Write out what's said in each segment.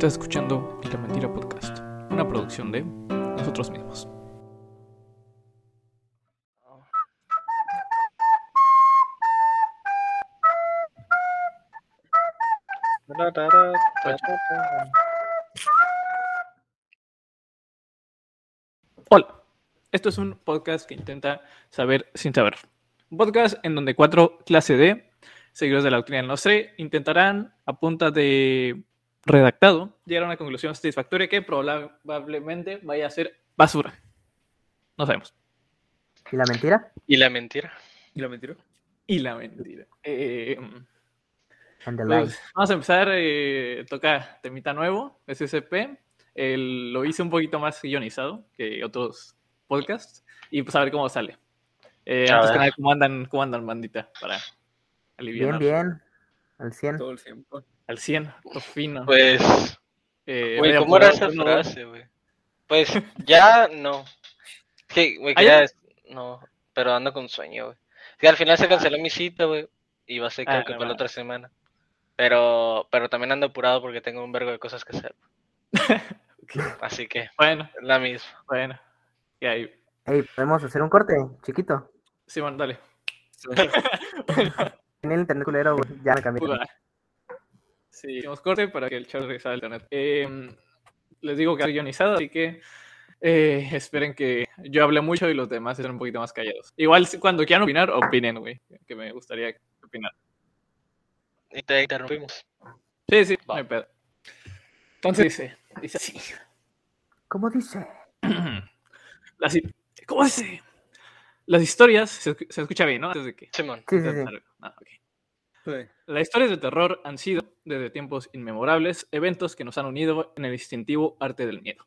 Estás escuchando La Mentira Podcast, una producción de nosotros mismos. Hola, esto es un podcast que intenta saber sin saber. Un podcast en donde cuatro clase D, seguidores de la doctrina del Nostre, intentarán a punta de redactado llegar a una conclusión satisfactoria que probablemente vaya a ser basura. No sabemos. ¿Y la mentira? ¿Y la mentira? ¿Y la mentira? Y la mentira. Eh, the pues, vamos a empezar. Eh, toca temita nuevo, SCP. El- lo hice un poquito más guionizado que otros podcasts. Y pues a ver cómo sale. Eh, antes que nada, ¿cómo andan, cómo andan, bandita? Para aliviar Bien, bien. Al 100. todo el tiempo. Al 100, lo fino. Pues, Eh, güey, ¿cómo era esa frase, güey? Pues, ya no. Que, güey, ¿Ah, ya? quería... No, pero ando con sueño, güey. Que al final se canceló mi cita, güey. Y va a ser creo Ah, que no para la otra semana. Pero, pero también ando apurado porque tengo un vergo de cosas que hacer. Así que, Bueno, es la misma. bueno. Y ahí. Ey, ¿podemos hacer un corte, chiquito? Simón, dale. Tenía el internet culero, güey. Ya me cambié. Sí, hicimos corte para que el chat regresara al internet. Eh, les digo que es guionizado, así que eh, esperen que yo hable mucho y los demás estén un poquito más callados. Igual cuando quieran opinar, opinen, güey. Que me gustaría opinar. Y te interrumpimos. Sí, sí, no hay pedo. Entonces dice, dice así. ¿Cómo dice? Las ¿Cómo dice? Las historias, se, se escucha bien, ¿no? Antes de que... Simón. Sí, sí, sí. Ah, ok. Sí. Las historias de terror han sido, desde tiempos inmemorables, eventos que nos han unido en el instintivo arte del miedo.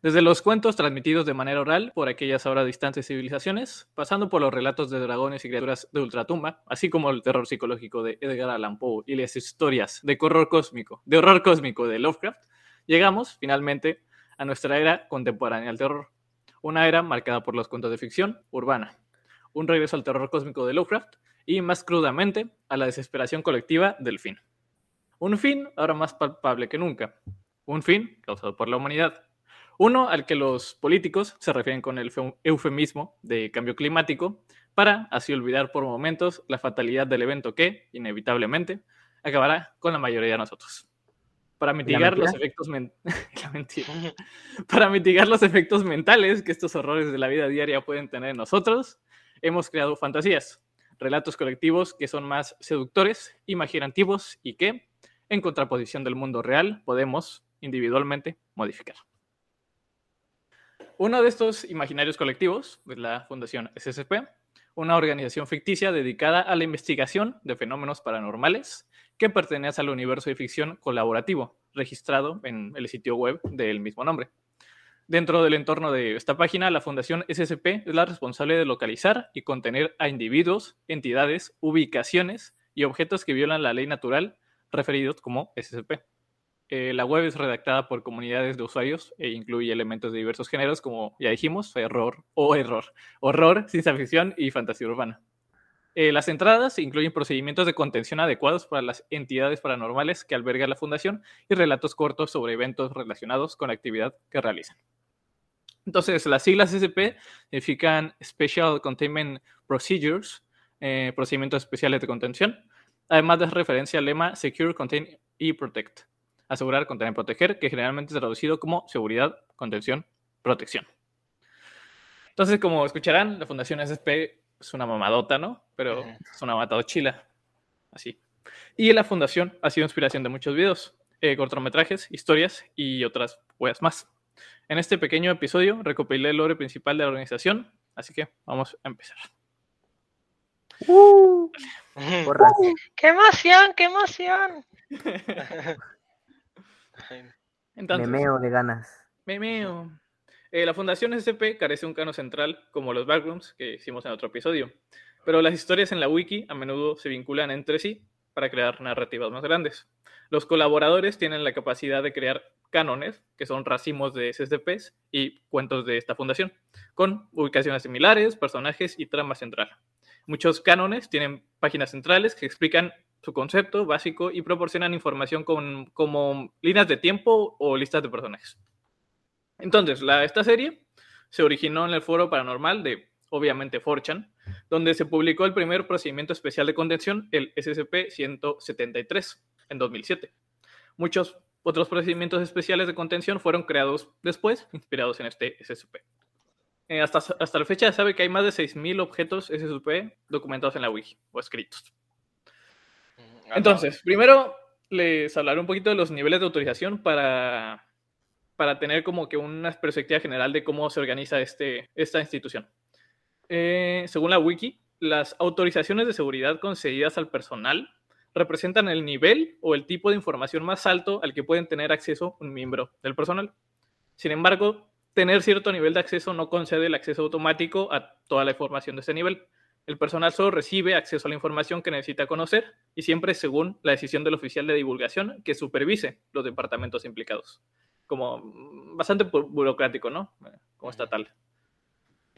Desde los cuentos transmitidos de manera oral por aquellas ahora distantes civilizaciones, pasando por los relatos de dragones y criaturas de ultratumba, así como el terror psicológico de Edgar Allan Poe y las historias de horror cósmico, de horror cósmico de Lovecraft, llegamos finalmente a nuestra era contemporánea del terror, una era marcada por los cuentos de ficción urbana, un regreso al terror cósmico de Lovecraft y más crudamente a la desesperación colectiva del fin. Un fin ahora más palpable que nunca. Un fin causado por la humanidad. Uno al que los políticos se refieren con el eufem- eufemismo de cambio climático para así olvidar por momentos la fatalidad del evento que, inevitablemente, acabará con la mayoría de nosotros. Para mitigar los efectos men-. Para mitigar los efectos mentales que estos horrores de la vida diaria pueden tener en nosotros, hemos creado fantasías, relatos colectivos que son más seductores, imaginativos y que, en contraposición del mundo real, podemos individualmente modificar. Uno de estos imaginarios colectivos es la Fundación SCP, una organización ficticia dedicada a la investigación de fenómenos paranormales que pertenece al universo de ficción colaborativo, registrado en el sitio web del mismo nombre. Dentro del entorno de esta página, la Fundación SCP es la responsable de localizar y contener a individuos, entidades, ubicaciones y objetos que violan la ley natural, referidos como SCP. Eh, la web es redactada por comunidades de usuarios e incluye elementos de diversos géneros, como ya dijimos, error o error, horror, ciencia ficción y fantasía urbana. Eh, las entradas incluyen procedimientos de contención adecuados para las entidades paranormales que alberga la fundación y relatos cortos sobre eventos relacionados con la actividad que realizan. Entonces, las siglas SCP significan Special Containment Procedures, eh, procedimientos especiales de contención, además de referencia al lema Secure, Contain y Protect. Asegurar, contener, proteger, que generalmente es traducido como seguridad, contención, protección. Entonces, como escucharán, la Fundación SCP es una mamadota, ¿no? Pero es una matado-chila. Así. Y la Fundación ha sido inspiración de muchos videos, eh, cortometrajes, historias y otras weas más. En este pequeño episodio recopilé el lore principal de la organización, así que vamos a empezar. ¡Uh! Porras. ¡Qué emoción, qué emoción! Entonces, Memeo de ganas. Memeo. Eh, la Fundación SCP carece de un cano central como los backrooms que hicimos en otro episodio, pero las historias en la wiki a menudo se vinculan entre sí para crear narrativas más grandes. Los colaboradores tienen la capacidad de crear cánones, que son racimos de SCPs y cuentos de esta fundación, con ubicaciones similares, personajes y trama central. Muchos cánones tienen páginas centrales que explican su concepto básico y proporcionan información como líneas de tiempo o listas de personajes. Entonces, esta serie se originó en el foro paranormal de, obviamente, Forchan, donde se publicó el primer procedimiento especial de contención, el SCP-173, en 2007. Muchos otros procedimientos especiales de contención fueron creados después, inspirados en este SCP. Eh, hasta, hasta la fecha se sabe que hay más de 6.000 objetos SCP documentados en la wiki o escritos. Mm, Entonces, primero les hablaré un poquito de los niveles de autorización para, para tener como que una perspectiva general de cómo se organiza este, esta institución. Eh, según la wiki, las autorizaciones de seguridad concedidas al personal representan el nivel o el tipo de información más alto al que pueden tener acceso un miembro del personal. Sin embargo, tener cierto nivel de acceso no concede el acceso automático a toda la información de ese nivel. El personal solo recibe acceso a la información que necesita conocer y siempre según la decisión del oficial de divulgación que supervise los departamentos implicados. Como bastante bu- burocrático, ¿no? Como estatal.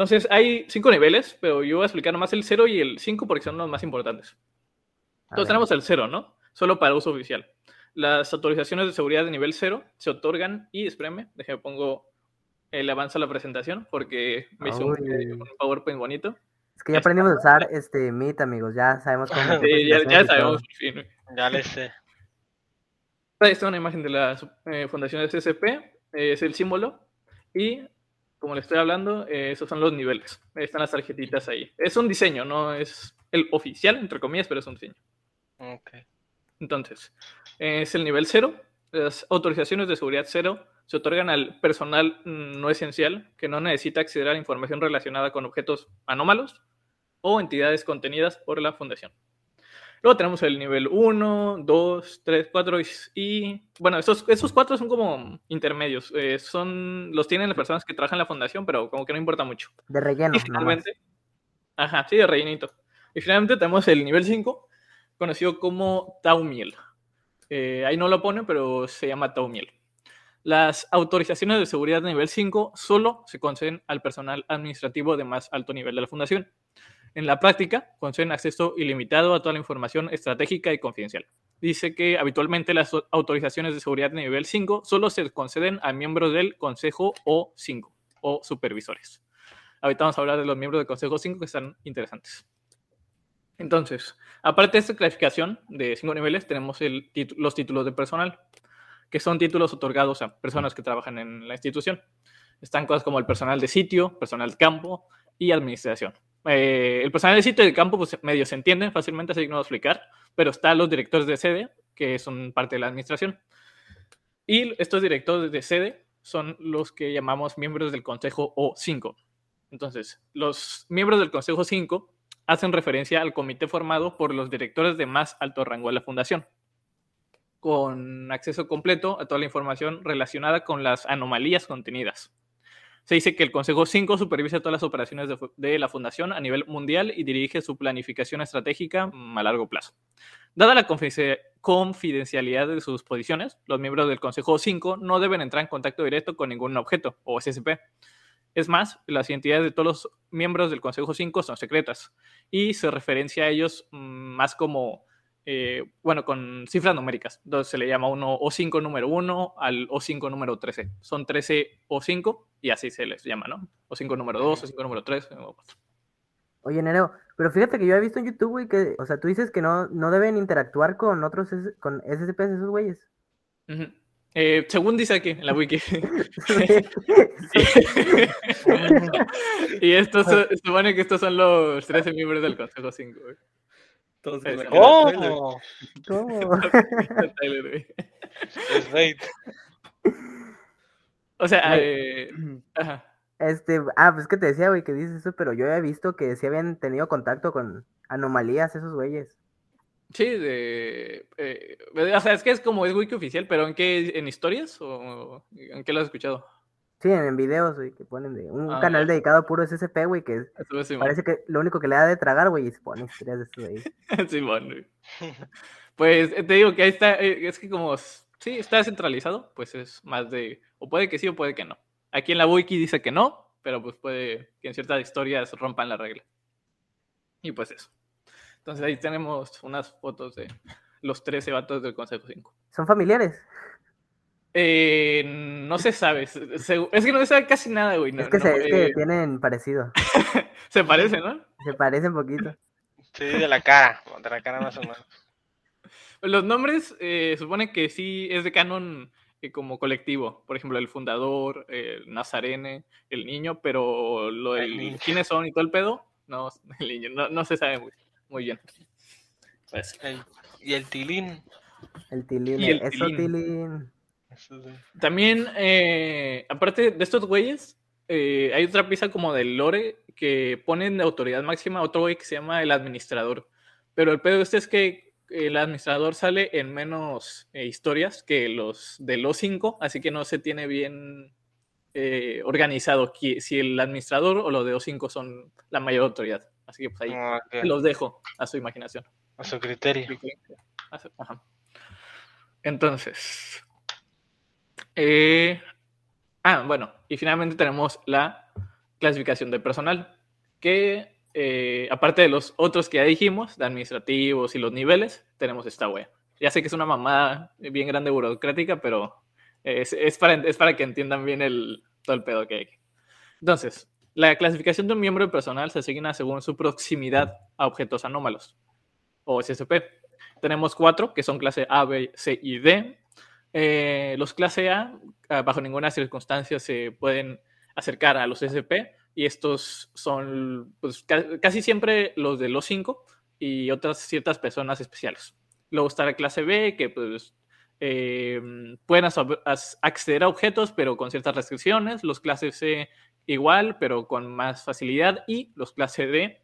Entonces, hay cinco niveles, pero yo voy a explicar nomás el 0 y el 5 porque son los más importantes. Entonces tenemos el 0, ¿no? Solo para uso oficial. Las autorizaciones de seguridad de nivel 0 se otorgan y, espérame, déjame pongo el avance a la presentación porque me hizo un, un PowerPoint bonito. Es que ya aprendimos a usar este Meet, amigos. Ya sabemos cómo. Sí, ya, ya sabemos, por fin. Ya le sé. Ahí está una imagen de la eh, fundación de CCP, eh, es el símbolo, y como le estoy hablando, eh, esos son los niveles. Ahí están las tarjetitas ahí. Es un diseño, no es el oficial, entre comillas, pero es un diseño. Ok. Entonces, eh, es el nivel cero. Las autorizaciones de seguridad cero se otorgan al personal mm, no esencial que no necesita acceder a la información relacionada con objetos anómalos o entidades contenidas por la fundación. Luego tenemos el nivel 1, 2, 3, 4 y, y, bueno, esos, esos cuatro son como intermedios. eh, son, los tienen las personas que trabajan en la fundación, pero como que no importa mucho. De relleno. Y finalmente, ajá, sí, de rellenito. Y finalmente tenemos el nivel 5, conocido como Taumiel. Eh, ahí no lo pone, pero se llama Taumiel. Las autorizaciones de seguridad de nivel 5 solo se conceden al personal administrativo de más alto nivel de la fundación. En la práctica, conceden acceso ilimitado a toda la información estratégica y confidencial. Dice que habitualmente las autorizaciones de seguridad de nivel 5 solo se conceden a miembros del Consejo O5 o supervisores. Ahorita vamos a hablar de los miembros del Consejo 5 que están interesantes. Entonces, aparte de esta clasificación de cinco niveles, tenemos los títulos de personal, que son títulos otorgados a personas que trabajan en la institución. Están cosas como el personal de sitio, personal de campo y administración. Eh, el personal de sitio y de campo, pues medio se entiende fácilmente, así que no voy a explicar, pero están los directores de sede, que son parte de la administración. Y estos directores de sede son los que llamamos miembros del Consejo O5. Entonces, los miembros del Consejo 5 hacen referencia al comité formado por los directores de más alto rango de la fundación, con acceso completo a toda la información relacionada con las anomalías contenidas. Se dice que el Consejo 5 supervisa todas las operaciones de, la fundación a nivel mundial y dirige su planificación estratégica mm, a largo plazo. Dada la confidencia- confidencialidad de sus posiciones, los miembros del Consejo 5 no deben entrar en contacto directo con ningún objeto o SCP. Es más, las identidades de todos los miembros del Consejo 5 son secretas y se referencia a ellos mm, más como, eh, bueno, con cifras numéricas. Entonces se le llama uno O5 número 1 al O5 número 13. Son 13 O5 y así se les llama, ¿no? O5 número 2, O5 número 3. o 4. Oye, Nereo, pero fíjate que yo he visto en YouTube, güey, que, o sea, tú dices que no, no deben interactuar con otros, S- con SCPs esos güeyes. Ujú. Eh, según dice aquí en la wiki. y estos son- supone que estos son los 13 miembros del Consejo 5. güey. Todos Es- con la- ¿Cómo? ¿Cómo? Es bait. O sea, eh, ajá. Este, ah, pues que te decía, güey, que dices eso, pero yo he visto que sí habían tenido contacto con anomalías esos güeyes. Sí, de, eh, o sea, es que es como es wiki oficial, pero ¿en qué? ¿En historias? ¿O en qué lo has escuchado? Sí, en, videos, güey, que ponen de un Ah, canal dedicado a puro SCP, güey, que es- Eso parece que lo único que le da de tragar, güey, y se pone historias de estos güeyes. Simón, güey. Pues eh, te digo que ahí está, eh, es que como sí está centralizado, pues es más de, o puede que sí o puede que no. Aquí en la wiki dice que no, pero pues puede que en ciertas historias rompan la regla. Y pues eso. Entonces ahí tenemos unas fotos de los 13 vatos del Consejo 5. ¿Son familiares? Eh, no se sabe. se- se- es que no se sabe casi nada, güey. no- es que, no, se, es que eh, tienen parecido. se parecen, ¿no? Se parecen poquito. Sí, de la cara, de la cara más o menos. Los nombres eh, supone que sí es de canon eh, como colectivo. Por ejemplo, el fundador, el Nazarene, el niño, pero lo El del quiénes son y todo el pedo, no, el niño, no, no se sabe muy, muy bien. Pues, El- y el tilín. El tilín. El Eso, tilín. tilín. Sí. También, eh, aparte de estos güeyes, eh, hay otra pieza como del lore que ponen de autoridad máxima a otro güey que se llama el administrador. Pero el pedo este es que el administrador sale en menos eh, historias que los de los cinco, así que no se tiene bien eh, organizado si el administrador o los de los cinco son la mayor autoridad. Así que pues ahí Ah, los dejo a su imaginación. A su criterio. Ajá. Entonces. Eh, ah, bueno. Y finalmente tenemos la clasificación de personal. Que eh, aparte de los otros que ya dijimos, de administrativos y los niveles, tenemos esta wea. Ya sé que es una mamada bien grande burocrática, pero es, para, que entiendan bien el, todo el pedo que hay. Entonces, la clasificación de un miembro del personal se asigna según su proximidad a objetos anómalos, o SSP. Tenemos cuatro, que son clase A, B, C y D. Eh, los clase A, ah, bajo ninguna circunstancia, se pueden acercar a los SSP, y estos son pues, ca- casi siempre los de los cinco y otras ciertas personas especiales. Luego está la clase B, que pues eh, pueden acceder a objetos, pero con ciertas restricciones. Los clases C igual, pero con más facilidad. Y los clase D,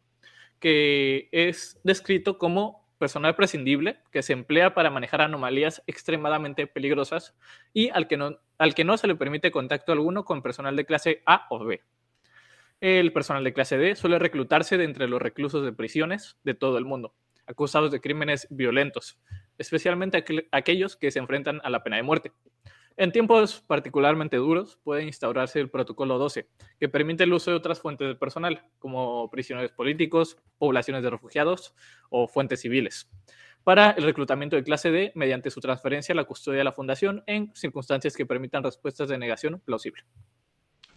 que es descrito como personal prescindible que se emplea para manejar anomalías extremadamente peligrosas y al que no, al que no se le permite contacto alguno con personal de clase A o B. El personal de clase D suele reclutarse de entre los reclusos de prisiones de todo el mundo, acusados de crímenes violentos, especialmente aquel- aquellos que se enfrentan a la pena de muerte. En tiempos particularmente duros puede instaurarse el protocolo 12, que permite el uso de otras fuentes de personal, como prisioneros políticos, poblaciones de refugiados o fuentes civiles, para el reclutamiento de clase D mediante su transferencia a la custodia de la fundación en circunstancias que permitan respuestas de negación plausible.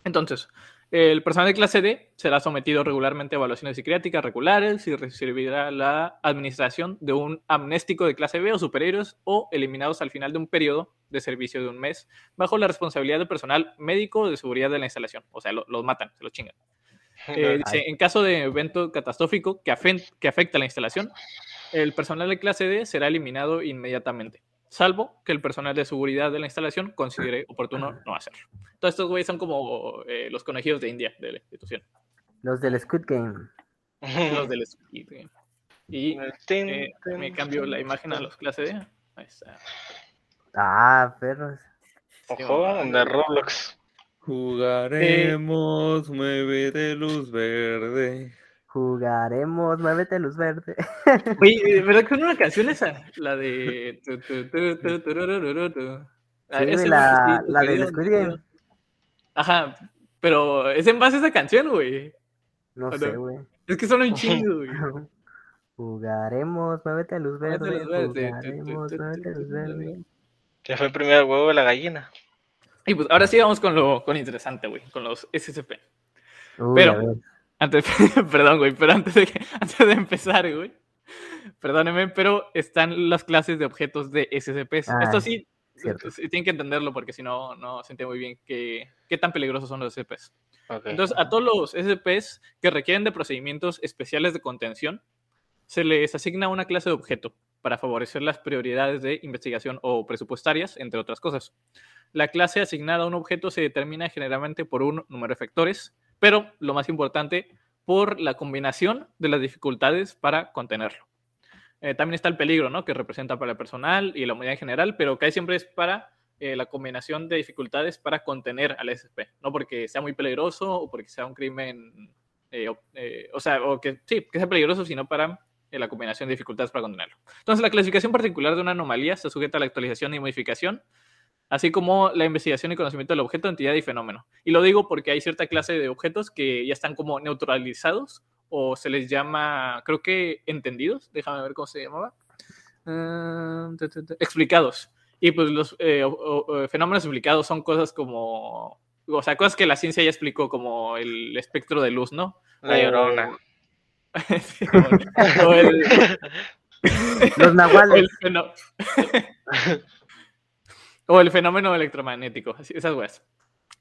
Entonces, el personal de clase D será sometido regularmente a evaluaciones psiquiátricas regulares y recibirá la administración de un amnéstico de clase B o superiores o eliminados al final de un periodo de servicio de un mes bajo la responsabilidad del personal médico de seguridad de la instalación. O sea, lo- los matan, se los chingan. Eh, dice, en caso de evento catastrófico que, afen- que afecte a la instalación, el personal de clase D será eliminado inmediatamente, salvo que el personal de seguridad de la instalación considere oportuno no hacerlo. Todos estos güeyes son como eh, los conejillos de India de la institución. Los del Squid Game. Los del Squid Game. Y eh, me cambio la imagen a los clase D. Ahí está. Ah, perros. Ojo, de Roblox. Jugaremos, muévete luz verde. Jugaremos, muévete luz verde. Oye, ¿verdad que es una canción esa? La de. tu. Ah, Sí, la, la querido, Squid Game. Ajá, pero es en base a esa canción, güey. No ¿O sé, güey. Es que son un chingo, güey. Jugaremos, muévete luz Muévete verde. Jugaremos, muévete luz verde. Ya fue el huevo de la gallina. Y pues ahora sí vamos con lo, con lo interesante, güey, con los SCP. Uy, Pero-. Antes, perdón, güey, pero antes de, que- antes de empezar, güey, perdóneme, pero están las clases de objetos de SCPs. Ah, Esto sí, cierto. tienen que entenderlo porque si no, no se entiende muy bien qué, qué tan peligrosos son los SCPs. Ok. Entonces, a todos los SCPs que requieren de procedimientos especiales de contención, se les asigna una clase de objeto para favorecer las prioridades de investigación o presupuestarias, entre otras cosas. La clase asignada a un objeto se determina generalmente por un número de factores, pero lo más importante, por la combinación de las dificultades para contenerlo. Eh, también está el peligro, ¿no? Que representa para el personal y la humanidad en general, pero casi siempre es para eh, la combinación de dificultades para contener al SCP, no porque sea muy peligroso o porque sea un crimen, eh, o, eh, o sea, o que sí, que sea peligroso, sino para la combinación de dificultades para contenerlo. Entonces, la clasificación particular de una anomalía está sujeta a la actualización y modificación, así como la investigación y conocimiento del objeto, entidad y fenómeno. Y lo digo porque hay cierta clase de objetos que ya están como neutralizados o se les llama, creo que entendidos, déjame ver cómo se llamaba, ta, explicados. Y pues los eh, o- o- fenómenos explicados son cosas como, o sea, cosas que la ciencia ya explicó, como el espectro de luz, ¿no? La llorona. Sí, o- o el, Los nahuales. el fenó- o el fenómeno electromagnético, así, esas weas.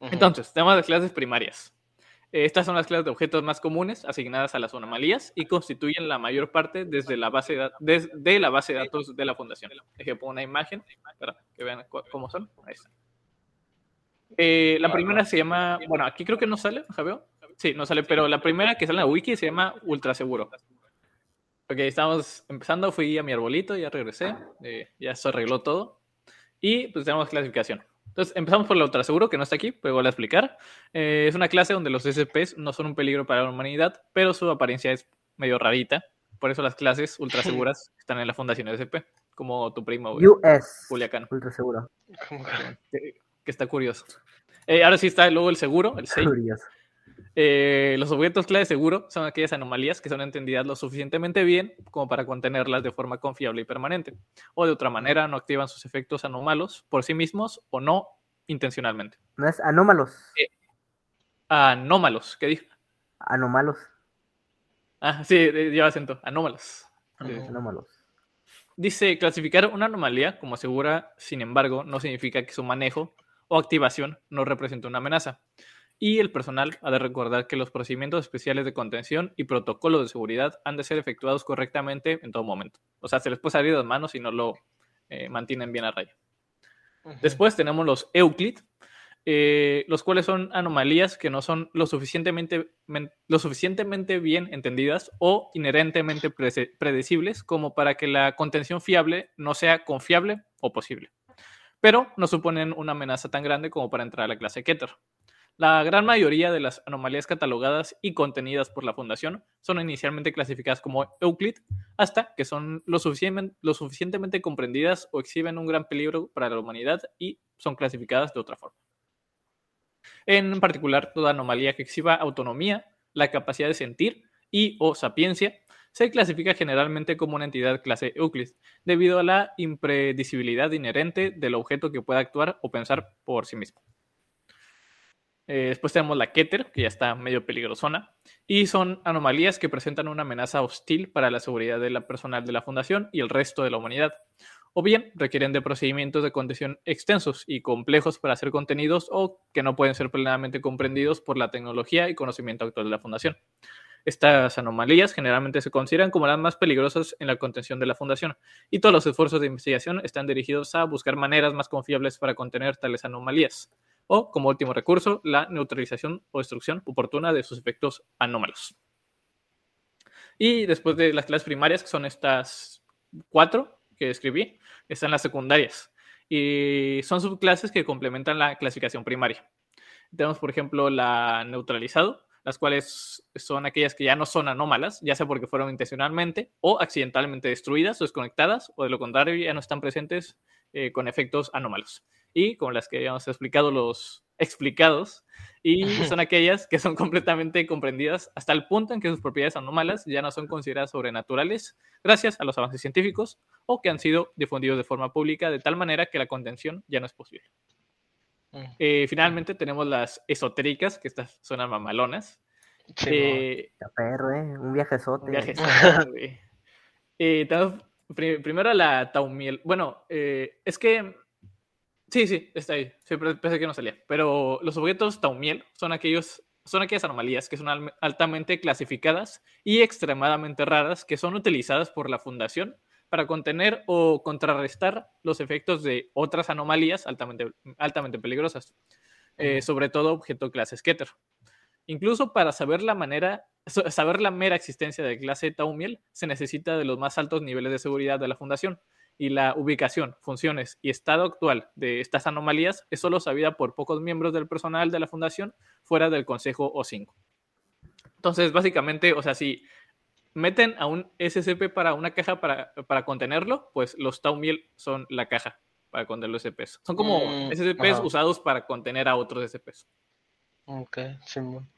Entonces, tenemos las clases primarias. Eh, Estas son las clases de objetos más comunes asignadas a las anomalías y constituyen la mayor parte desde la base de, da- des- de la base de datos de la fundación. Ejemplo, una imagen para que vean cómo son. Ahí está. Eh, la primera se llama, bueno, aquí creo que no sale, Javier. Sí, no sale, pero la primera que sale en la wiki se llama Ultra Seguro. Ok, estamos empezando, fui a mi arbolito, ya regresé, eh, ya se arregló todo. Y pues tenemos clasificación. Entonces, empezamos por el ultraseguro, que no está aquí, pero voy a explicar. Eh, es una clase donde los SCPs no son un peligro para la humanidad, pero su apariencia es medio rarita. Por eso las clases ultraseguras están en la Fundación SCP, como tu primo, güey, US. Culiacán, Ultra seguro. ¿Cómo que? que, que está curioso. Eh, ahora sí está luego el seguro, el 6. Curioso. Eh, los objetos clave seguro son aquellas anomalías que son entendidas lo suficientemente bien como para contenerlas de forma confiable y permanente, o de otra manera no activan sus efectos anómalos por sí mismos o no intencionalmente. No es anómalos. Anómalos, ¿qué dije? Anómalos. Ah, sí, eh, lleva acento, anómalos. Ujú. Anómalos. Dice, clasificar una anomalía como segura, sin embargo, no significa que su manejo o activación no represente una amenaza. Y el personal ha de recordar que los procedimientos especiales de contención y protocolos de seguridad han de ser efectuados correctamente en todo momento. O sea, se les puede salir de las manos si no lo eh, mantienen bien a raya. Después tenemos los Euclid, eh, los cuales son anomalías que no son lo suficientemente, men- lo suficientemente bien entendidas o inherentemente predecibles como para que la contención fiable no sea confiable o posible. Pero no suponen una amenaza tan grande como para entrar a la clase Keter. La gran mayoría de las anomalías catalogadas y contenidas por la Fundación son inicialmente clasificadas como Euclid hasta que son lo, suficien- lo suficientemente comprendidas o exhiben un gran peligro para la humanidad y son clasificadas de otra forma. En particular, toda anomalía que exhiba autonomía, la capacidad de sentir y o sapiencia se clasifica generalmente como una entidad clase Euclid, debido a la impredecibilidad inherente del objeto que pueda actuar o pensar por sí mismo. Eh, después tenemos la Keter, que ya está medio peligrosona, y son anomalías que presentan una amenaza hostil para la seguridad de la personal de la Fundación y el resto de la humanidad, o bien requieren de procedimientos de contención extensos y complejos para ser contenidos o que no pueden ser plenamente comprendidos por la tecnología y conocimiento actual de la Fundación. Estas anomalías generalmente se consideran como las más peligrosas en la contención de la Fundación, y todos los esfuerzos de investigación están dirigidos a buscar maneras más confiables para contener tales anomalías, o, como último recurso, la neutralización o destrucción oportuna de sus efectos anómalos. Y después de las clases primarias, que son estas cuatro que escribí, están las secundarias. Y son subclases que complementan la clasificación primaria. Tenemos, por ejemplo, la neutralizado, las cuales son aquellas que ya no son anómalas, ya sea porque fueron intencionalmente o accidentalmente destruidas o desconectadas, o de lo contrario ya no están presentes eh, con efectos anómalos. Y como las que habíamos explicado los explicados, y son aquellas que son completamente comprendidas hasta el punto en que sus propiedades anómalas ya no son consideradas sobrenaturales gracias a los avances científicos o que han sido difundidos de forma pública de tal manera que la contención ya no es posible. Ujú. Eh, finalmente tenemos las esotéricas, que estas suenan mamalonas. Sí, Eh, perro, ¿eh? Un viajezote. un viaje escolar, güey. Eh, tenemos pri- primero la taumiel. Bueno, eh, es que. Sí, sí, está ahí. Siempre pensé que no salía. Pero los objetos taumiel son aquellos. Son aquellas anomalías que son al- altamente clasificadas y extremadamente raras que son utilizadas por la Fundación para contener o contrarrestar los efectos de otras anomalías altamente, altamente peligrosas, eh, sobre todo objeto clase Sketer. Incluso para saber la manera, saber la mera existencia de clase Taumiel, se necesita de los más altos niveles de seguridad de la Fundación. Y la ubicación, funciones y estado actual de estas anomalías es solo sabida por pocos miembros del personal de la Fundación fuera del Consejo O5. Entonces, básicamente, o sea, si meten a un SCP para una caja para, para contenerlo, pues los Taumiel son la caja para contener los SCPs. Son como Mm, SCPs ajá. usados para contener a otros SCPs. Ok, Simón.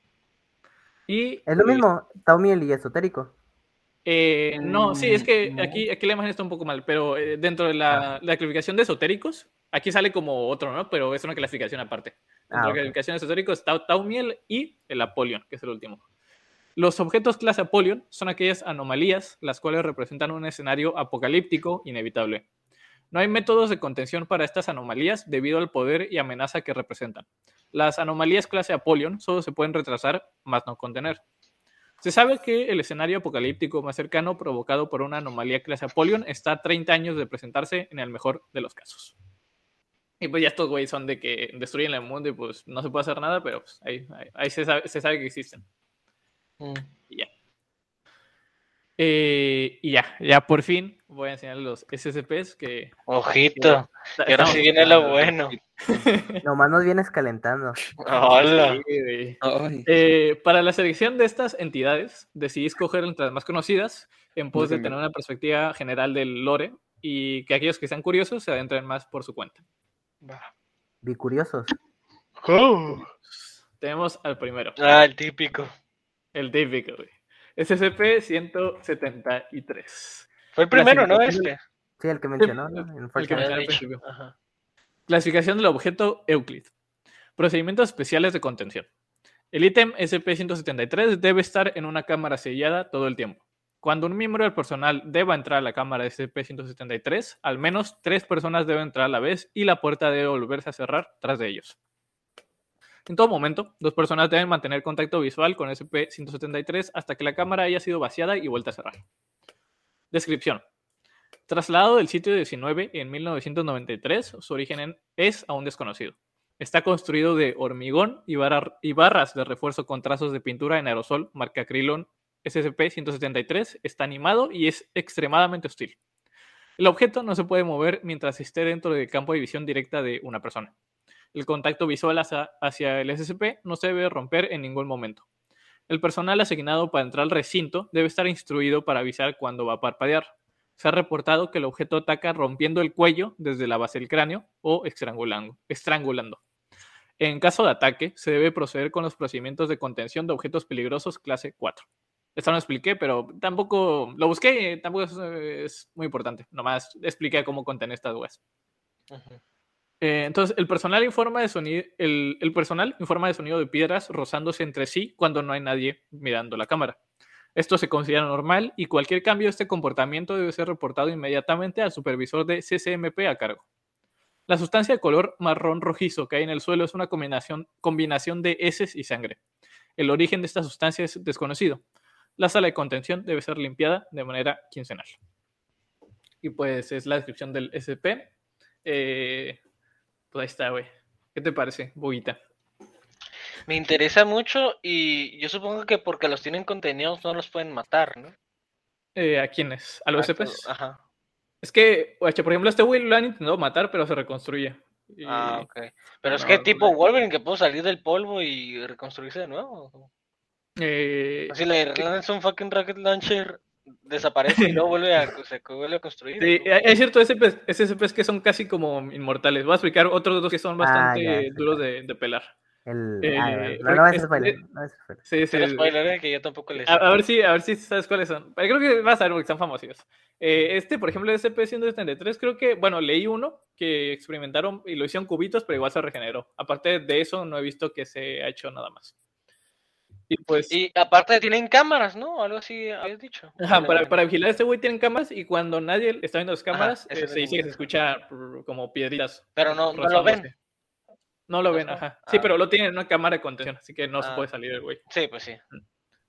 Y Es lo mismo, Taumiel y esotérico. Eh, no, sí, es que Mm, no. aquí, aquí la imagen está un poco mal, pero eh, dentro de la, la clasificación de esotéricos, aquí sale como otro, ¿no? Pero es una clasificación aparte. Dentro Ah, de ok. la clasificación de esotéricos está Taumiel y el Apollon, que es el último. Los objetos clase Apollon son aquellas anomalías las cuales representan un escenario apocalíptico inevitable. No hay métodos de contención para estas anomalías debido al poder y amenaza que representan. Las anomalías clase Apollon solo se pueden retrasar, más no contener. Se sabe que el escenario apocalíptico más cercano provocado por una anomalía clase Apollon está a 30 años de presentarse en el mejor de los casos. Y pues ya estos güeyes son de que destruyen el mundo y pues no se puede hacer nada, pero pues ahí, ahí- ahí se, sabe, se sabe que existen. Mm. Eh, y ya, ya por fin voy a enseñar los SCPs que... Ojito. Y ahora sí viene lo bueno. Nomás nos vienes calentando. Hola. Sí, Eh, para la selección de estas entidades, decidí escoger entre las más conocidas en pos de tener una perspectiva general del lore y que aquellos que sean curiosos se adentren más por su cuenta. Bicuriosos. Tenemos al primero, Ah, el típico. el típico, güey. SCP-173. Fue el primero, ¿no? Este. Sí, el que mencionó, el- ¿no? El que dicho. principio. Ajá. Clasificación del objeto Euclid. Procedimientos especiales de contención. El ítem SCP-173 debe estar en una cámara sellada todo el tiempo. Cuando un miembro del personal deba entrar a la cámara SCP-173, al menos tres personas deben entrar a la vez y la puerta debe volverse a cerrar tras de ellos. En todo momento, dos personas deben mantener contacto visual con SCP-173 hasta que la cámara haya sido vaciada y vuelta a cerrar. Descripción. Trasladado del sitio 19 en 1993, su origen en- es aún desconocido. Está construido de hormigón y, y barras de refuerzo con trazos de pintura en aerosol marca Krylon SCP-173. Está animado y es extremadamente hostil. El objeto no se puede mover mientras esté dentro del campo de visión directa de una persona. El contacto visual hacia, el SCP no se debe romper en ningún momento. El personal asignado para entrar al recinto debe estar instruido para avisar cuando va a parpadear. Se ha reportado que el objeto ataca rompiendo el cuello desde la base del cráneo o estrangulando. En caso de ataque, se debe proceder con los procedimientos de contención de objetos peligrosos clase 4. Esto no expliqué, pero tampoco lo busqué, tampoco es, muy importante. Nomás expliqué cómo contener estas. Ujú. Eh, entonces, el personal, informa de sonido, el, personal de sonido de piedras rozándose entre sí cuando no hay nadie mirando la cámara. Esto se considera normal y cualquier cambio de este comportamiento debe ser reportado inmediatamente al supervisor de CCMP a cargo. La sustancia de color marrón rojizo que hay en el suelo es una combinación, combinación de heces y sangre. El origen de esta sustancia es desconocido. La sala de contención debe ser limpiada de manera quincenal. Y pues es la descripción del SP. Pues ahí está, güey. ¿Qué te parece, Boguita? Me interesa mucho y yo supongo que porque los tienen contenidos no los pueden matar, ¿no? Eh, ¿A quiénes? ¿A los A SPs? Ajá. Es que, por ejemplo, este güey lo han intentado matar, pero se reconstruye. Y- Ah, ok. Pero es que no, tipo no. Wolverine que puedo salir del polvo y reconstruirse de nuevo. eh, Así le lanzas un fucking rocket launcher, desaparece y luego vuelve a, se vuelve a construir. sí, ciertos SPs, SCPs que son casi como inmortales. Voy a explicar otros dos que son Ah, bastante ya, sí, duros de, de pelar. El... Eh, ah, ya, no, no este- spoiler. No. Sí, sí. Spoiler, eh, que yo tampoco les. A, a ver si, a ver si sabes cuáles son. Creo que vas a ver porque son famosos. Eh, este, por ejemplo, SCP-173, creo que, bueno, leí uno que experimentaron y lo hicieron cubitos, pero igual se regeneró. Aparte de eso, no he visto que se ha hecho nada más. Y pues, Y aparte tienen cámaras, ¿no? Algo así habías dicho. ajá, para, para vigilar a este güey tienen cámaras y cuando nadie está viendo las cámaras, eh, se dice que se escucha como piedritas. Pero no, no lo ven. No lo ven, Ajá. ajá. Sí, Ah. pero lo tienen en una cámara de contención, así que no se Ah. puede salir el güey. Sí, pues sí.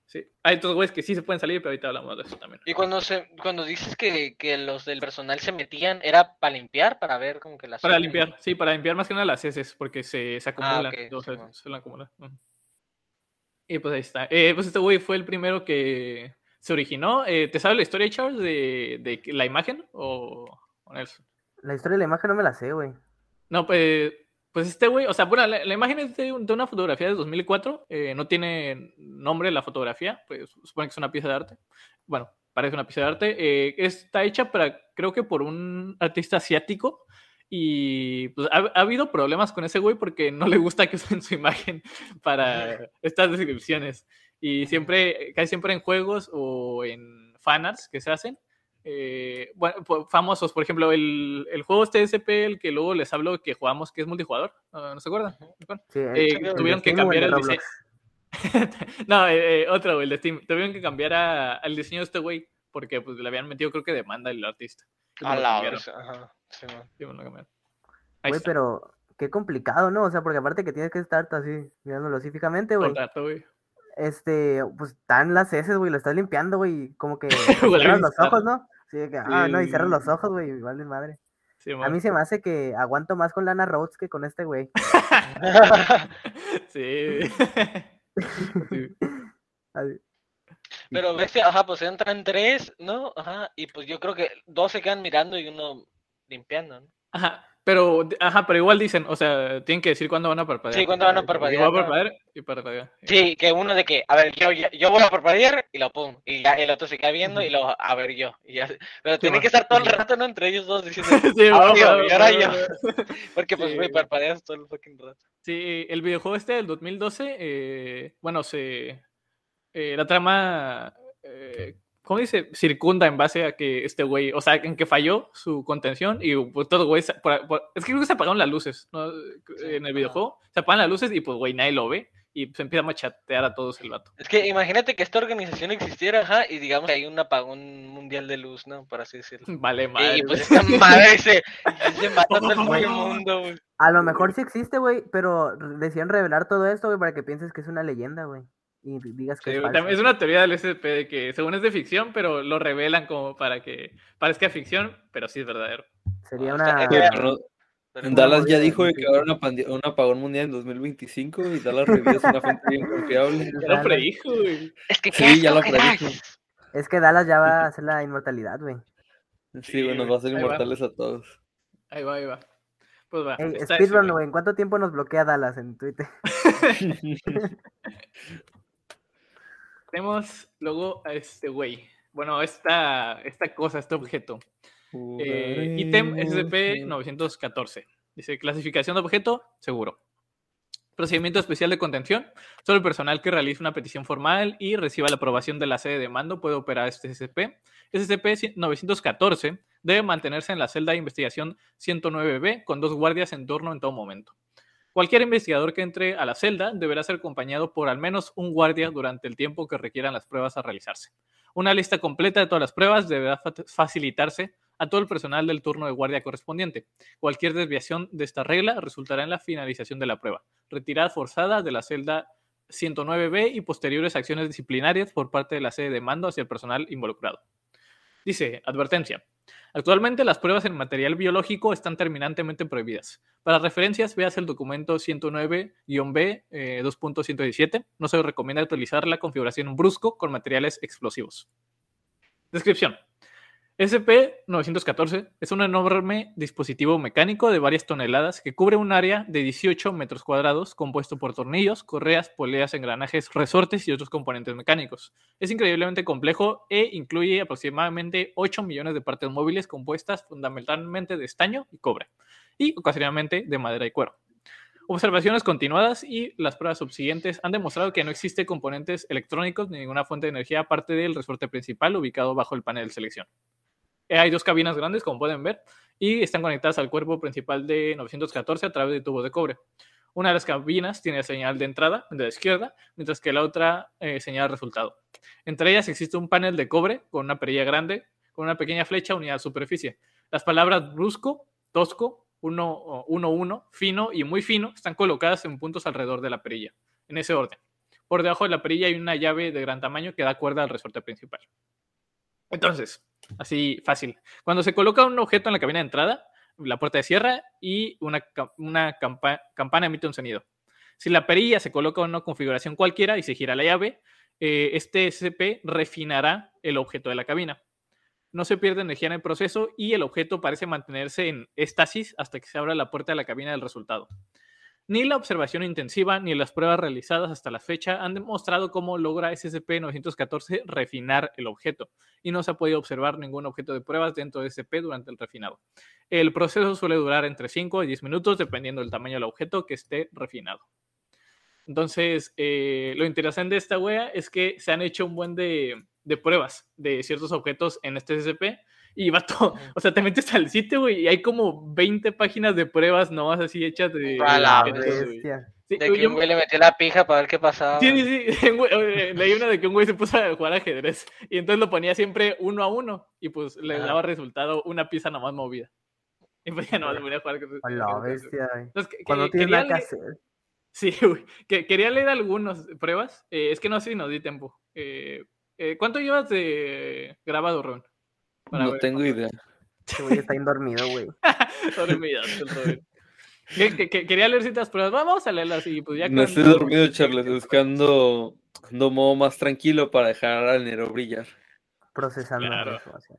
Sí. Hay otros güeyes que sí se pueden salir, pero ahorita hablamos de eso también. Y cuando se, cuando dices que, que los del personal se metían, ¿era para limpiar? Para ver como que las Para limpiar, sí, para limpiar más que nada las heces, porque se, se acumulan. Ah, ok, entonces, Simón. se lo acumulan. Y pues ahí está. Eh, pues este güey fue el primero que se originó. Eh, ¿Te sabes la historia, Charles, de, de la imagen? O, o Nelson? La historia de la imagen no me la sé, güey. No, pues, pues este güey, o sea, bueno, la, la imagen es de una fotografía de 2004. eh, no tiene nombre la fotografía, pues supone que es una pieza de arte. Bueno, parece una pieza de arte. eh, está hecha para, creo que por un artista asiático. Y pues ha, ha habido problemas con ese güey porque no le gusta que usen su imagen para estas descripciones. Y siempre, casi siempre en juegos o en fanarts que se hacen, eh, bueno, po- famosos, por ejemplo, el, el juego este SP, el que luego les hablo que jugamos, que es multijugador, ¿no, ¿no se acuerdan? Sí, Eh, tuvieron que cambiar el diseño. No, eh, eh, otro, el de Steam. Tuvieron que cambiar al diseño de este güey porque pues, le habían metido, creo que demanda el artista. A la cambiaron. hora, ajá, sí, man. Sí, Güey, pero qué complicado, ¿no? O sea, porque aparte que tienes que estar así, mirándolo así fijamente, güey. Güey. Este, pues están las heces, güey, lo estás limpiando, güey, como que cierras los ojos, ¿no? Sí, que, ah, no, y cierras los ojos, güey, igual de madre. Sí, A mí se me hace que aguanto más con Lana Rhodes que con este güey. Sí. Sí. Pero ves que, ajá, pues entran tres, ¿no? Ajá, y pues yo creo que dos se quedan mirando y uno limpiando, ¿no? Ajá, pero, ajá, pero igual dicen, o sea, tienen que decir cuándo van a parpadear. Sí, cuándo van a parpadear, voy a ¿no? parpadear y parpadear. Sí, que uno de que, a ver, yo, yo, yo voy a parpadear y lo pum, y ya el otro se queda viendo y lo, a ver yo, y ya, pero tiene que estar todo el rato, ¿no? Entre ellos dos diciendo, Sí, ahora yo, y ahora yo, porque pues, Sí. güey, parpadeas todo el fucking rato. Sí, el videojuego este del 2012, eh, bueno, se, eh, la trama, eh, ¿cómo dice? Circunda en base a que este güey, o sea, en que falló su contención y pues todos güey, se- por- por- es que creo que se apagaron las luces, ¿no? En el videojuego, se apagan las luces y pues güey, nadie lo ve y se empieza a machatear a todos el vato. Es que imagínate que esta organización existiera, ajá, y digamos que hay un apagón mundial de luz, ¿no? Por así decirlo. Vale, madre. y pues esta madre se, se mata a todo el mundo, güey. A lo mejor sí existe, güey, pero decían revelar todo esto, güey, para que pienses que es una leyenda, güey. Y di- digas que Sí, es falso. una teoría del SCP de que según es de ficción, pero lo revelan como para que parezca ficción, pero sí es verdadero. Sería Ah, una... Eh, no- Dallas ya dijo de que habrá una pandi- un apagón mundial en 2025 y Dallas Review es una fuente bien confiable. Ya lo predijo, güey. Es que Sí, ya lo predijo. Es que Dallas ya va a hacer la inmortalidad, güey. Sí, bueno, va a ser va. inmortales a todos. Ahí va, ahí va. Pues va. Ey, está ese, speedrun, güey. güey, ¿en cuánto tiempo nos bloquea Dallas en Twitter? Tenemos luego a este güey. Bueno, esta, esta cosa, este objeto. Eh, ítem SCP-914. Dice, clasificación de objeto, seguro. Procedimiento especial de contención. Solo el personal que realice una petición formal y reciba la aprobación de la sede de mando puede operar este SCP. SCP-914 debe mantenerse en la celda de investigación 109B con dos guardias en turno en todo momento. Cualquier investigador que entre a la celda deberá ser acompañado por al menos un guardia durante el tiempo que requieran las pruebas a realizarse. Una lista completa de todas las pruebas deberá fa- facilitarse a todo el personal del turno de guardia correspondiente. Cualquier desviación de esta regla resultará en la finalización de la prueba, retirada forzada de la celda 109B y posteriores acciones disciplinarias por parte de la sede de mando hacia el personal involucrado. Dice, advertencia. Actualmente las pruebas en material biológico están terminantemente prohibidas. Para referencias, veas el documento 109-B eh, 2.117. No se recomienda utilizar la configuración brusco con materiales explosivos. Descripción. SCP-914 es un enorme dispositivo mecánico de varias toneladas que cubre un área de 18 metros cuadrados compuesto por tornillos, correas, poleas, engranajes, resortes y otros componentes mecánicos. Es increíblemente complejo e incluye aproximadamente 8 millones de partes móviles compuestas fundamentalmente de estaño y cobre, y ocasionalmente de madera y cuero. Observaciones continuadas y las pruebas subsiguientes han demostrado que no existe componentes electrónicos ni ninguna fuente de energía aparte del resorte principal ubicado bajo el panel de selección. Eh, Hay dos cabinas grandes, como pueden ver, y están conectadas al cuerpo principal de 914 a través de tubos de cobre. Una de las cabinas tiene señal de entrada de la izquierda, mientras que la otra eh, señal resultado. Entre ellas existe un panel de cobre con una perilla grande, con una pequeña flecha unida a la superficie. Las palabras brusco, tosco, 1-1, fino y muy fino están colocadas en puntos alrededor de la perilla, en ese orden. Por debajo de la perilla hay una llave de gran tamaño que da cuerda al resorte principal. Entonces, así fácil. Cuando se coloca un objeto en la cabina de entrada, la puerta se cierra y una, ca- una campa- campana emite un sonido. Si la perilla se coloca en una configuración cualquiera y se gira la llave, eh, este SCP refinará el objeto de la cabina. No se pierde energía en el proceso y el objeto parece mantenerse en estasis hasta que se abra la puerta de la cabina del resultado. Ni la observación intensiva ni las pruebas realizadas hasta la fecha han demostrado cómo logra SCP-914 refinar el objeto, y no se ha podido observar ningún objeto de pruebas dentro de SCP durante el refinado. El proceso suele durar entre 5 y 10 minutos dependiendo del tamaño del objeto que esté refinado. Entonces, eh, lo interesante de esta wea es que se han hecho un buen de, de pruebas de ciertos objetos en este SCP. Y va todo, o sea, te metes al sitio, güey, y hay como 20 páginas de pruebas nomás así hechas de... A la. Bestia. Sí, De que yo- un güey le metió la pija para ver qué pasaba. Sí, sí, sí. eh, Leí una de que un güey se puso a jugar ajedrez y entonces lo ponía siempre uno a uno y pues le daba resultado una pieza nomás movida. Y pues ya nomás ponía a jugar. A la bestia, güey. Entonces, que- Cuando que- tienes quería nada que hacer. Sí, güey. Que, quería leer algunas pruebas. eh, es que no sé si nos di tiempo. Eh, eh, ¿Cuánto llevas de grabado, Ron? Para No ver tengo idea. Este güey está bien dormido, güey. Robert. Que- que- que- Quería leer ciertas pruebas. Vamos a leerlas y pues ya No estoy dormido, Charles, buscando un modo más tranquilo para dejar al enero brillar. Procesando la Claro. información.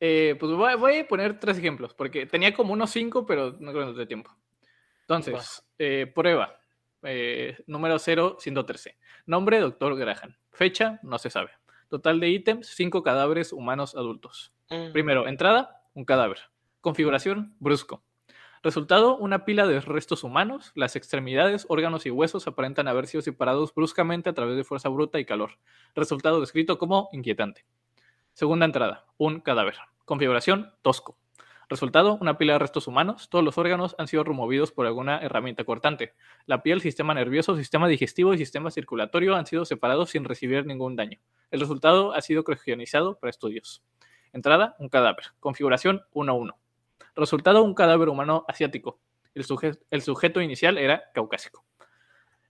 Eh, pues voy, voy a poner tres ejemplos, porque tenía como unos cinco, pero no creo que nos dé tiempo. Entonces, eh, prueba. eh, número 0, 113. Nombre, doctor Graham. Fecha, no se sabe. Total de ítems, cinco cadáveres humanos adultos. Mm. Primero, entrada, un cadáver. Configuración, brusco. Resultado, una pila de restos humanos. Las extremidades, órganos y huesos aparentan haber sido separados bruscamente a través de fuerza bruta y calor. Resultado descrito como inquietante. Segunda entrada, un cadáver. Configuración, tosco. Resultado, una pila de restos humanos. Todos los órganos han sido removidos por alguna herramienta cortante. La piel, sistema nervioso, sistema digestivo y sistema circulatorio han sido separados sin recibir ningún daño. El resultado ha sido criogenizado para estudios. Entrada, un cadáver. Configuración, 1-1. Resultado, un cadáver humano asiático. El, suje- el sujeto inicial era caucásico.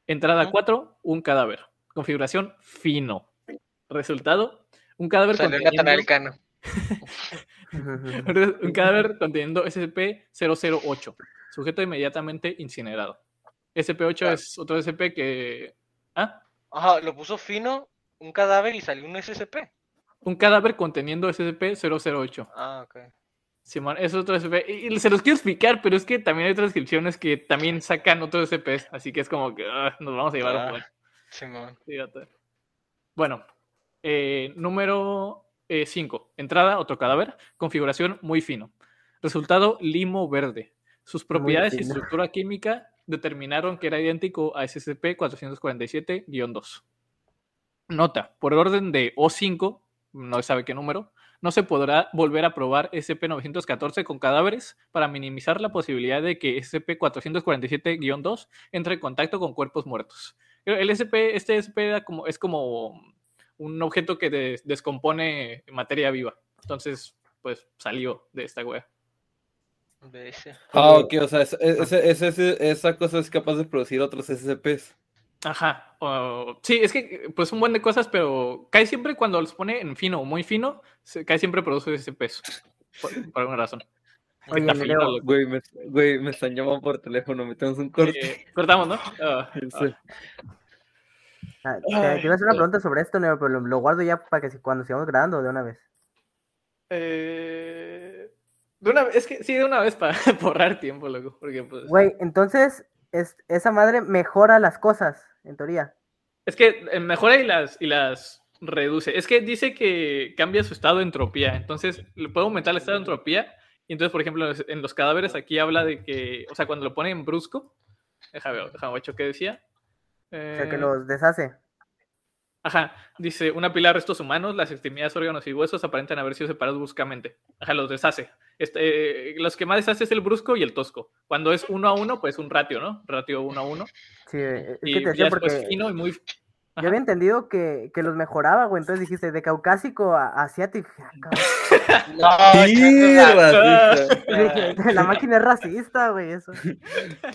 Entrada Ujú. 4, un cadáver. Configuración, fino. Resultado, un cadáver Salió conteniendo-. un cadáver conteniendo SCP-008. Sujeto inmediatamente incinerado. SCP-8 Ah. es otro SCP que... ¿Ah? Ajá, lo puso fino, un cadáver y salió un SCP. Un cadáver conteniendo SCP-008. Ah, ok. Simón, es otro SCP. Y, y se los quiero explicar, pero es que también hay transcripciones que también sacan otros SCPs. Así que es como que ah, nos vamos a llevar Ah. un buen. Simón. Fíjate. Bueno, eh, número 5. Entrada, otro cadáver. Configuración muy fino. Resultado, limo verde. Sus propiedades y estructura química determinaron que era idéntico a SCP-447-2. Nota, por orden de O5, no se sabe qué número, no se podrá volver a probar SCP-914 con cadáveres para minimizar la posibilidad de que SCP-447-2 entre en contacto con cuerpos muertos. El SCP, este SCP era como, es como un objeto que des- descompone materia viva. Entonces, pues salió de esta wea. BS. Ah, ok, o sea, es- es- es- es- esa cosa es capaz de producir otros SCPs. Ajá. o- sí, es que pues un buen de cosas, pero cae siempre cuando los pone en fino o muy fino, se, cae siempre produce ese peso. Por, por alguna razón. Oye, Está Nereo, fino, loco. Güey me, güey, me están llamando por teléfono, metemos un corte. Eh, cortamos, ¿no? Ah, Sí. Ah, te, te iba a hacer una pregunta sobre esto, Nero, pero lo, lo guardo ya para que si- cuando sigamos grabando de una vez. eh, de una es que sí, de una vez para borrar tiempo, loco. Porque pues. Güey, entonces, es, esa madre mejora las cosas, en teoría. Es que eh, mejora y las, y las reduce. Es que dice que cambia su estado de entropía. Entonces, le puede aumentar el estado de entropía. Y entonces, por ejemplo, en los- cadáveres aquí habla de que, o sea, cuando lo pone en brusco, déjame ver, déjame ver qué decía. O sea, que Eh, los deshace. Ajá, dice, una pila de restos humanos, las extremidades, órganos y huesos aparentan haber sido separados bruscamente. Ajá, los deshace. Este, eh, los que más deshace es el brusco y el tosco. Cuando es uno a uno, pues un ratio, ¿no? Ratio uno a uno. Sí, es Y que te ya decía porque fino y muy... yo había entendido que, que los mejoraba, güey. Entonces dijiste de caucásico a asiático. Ah. No, Sí, racista. La máquina es racista, güey, eso.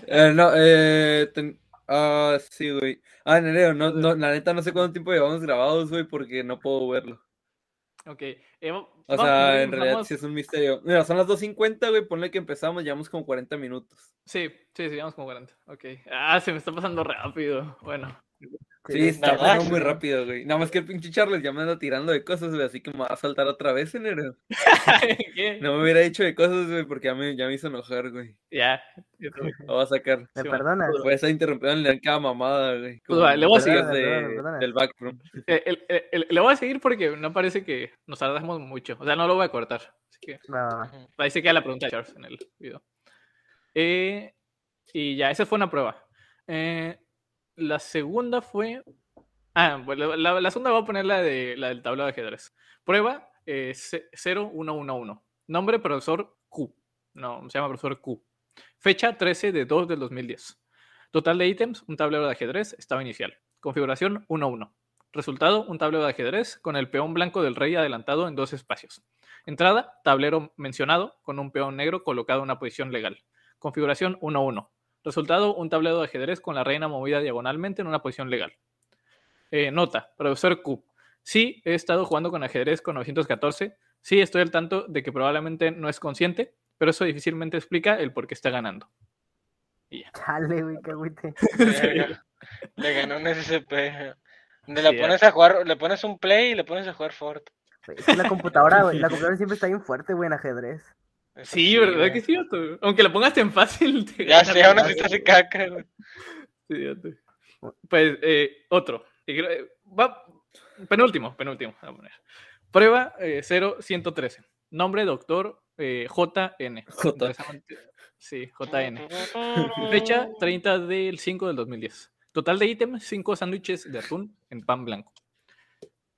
Eh, no, eh, ten- ah, sí, güey. Ah, Nereo, no, no, la neta no sé cuánto tiempo llevamos grabados, güey, porque no puedo verlo. Ok. eh, O vamos, sea, en realidad sí es un misterio. Mira, son las 2.50, güey, ponle que empezamos, llevamos como 40 minutos. Sí, sí, sí, vamos como 40. Ok. Ah, se me está pasando rápido. Bueno. Sí, pasando muy rápido, güey. Nada más que el pinche Charles ya me anda tirando de cosas, güey, así que me va a saltar otra vez, enero. ¿Qué? No me hubiera dicho de cosas, güey, porque ya me, ya me hizo enojar, güey. Ya. Lo voy a sacar. ¿Me Sí, perdonas? Voy a estar interrumpiendo en cada mamada, güey. Pues va, le voy a seguir. de- del backroom. Eh, el- el- el- le voy a seguir porque no parece que nos tardamos mucho. O sea, no lo voy a cortar. Así que. Ujú. ahí se queda la pregunta de Charles en el video. Eh, y ya, esa fue una prueba. Eh, la segunda fue. Ah, bueno, la, segunda voy a poner la, de, la del tablero de ajedrez. Prueba eh, ce- 0111. Nombre profesor Q. No, se llama profesor Q. Fecha 13 de 2 del 2010. Total de ítems, un tablero de ajedrez, estado inicial. Configuración 1-1. Resultado, un tablero de ajedrez con el peón blanco del rey adelantado en dos espacios. Entrada, tablero mencionado con un peón negro colocado en una posición legal. Configuración 1-1. Resultado, un tablero de ajedrez con la reina movida diagonalmente en una posición legal. Eh, nota, profesor Q. Sí, he estado jugando con ajedrez con 914. Sí, estoy al tanto de que probablemente no es consciente, pero eso difícilmente explica el por qué está ganando. Y ya. Chale, güey, qué agüite. Le ganó un SCP. Le Sí, pones a jugar, le pones un play y le pones a jugar Ford. Güey, es que la computadora, güey, la computadora siempre está bien fuerte, güey, en ajedrez. Sí, ¿verdad que sí? Otto? Aunque lo pongas en fácil. te Ya sé, aún así te caca. Sí, Otto. Pues eh, otro. Eh, va- penúltimo, penúltimo. a poner. Prueba eh, 0113. Nombre doctor eh, JN. J. Sí, JN. Fecha 30 del 5 del 2010. Total de ítems, 5 sándwiches de atún en pan blanco.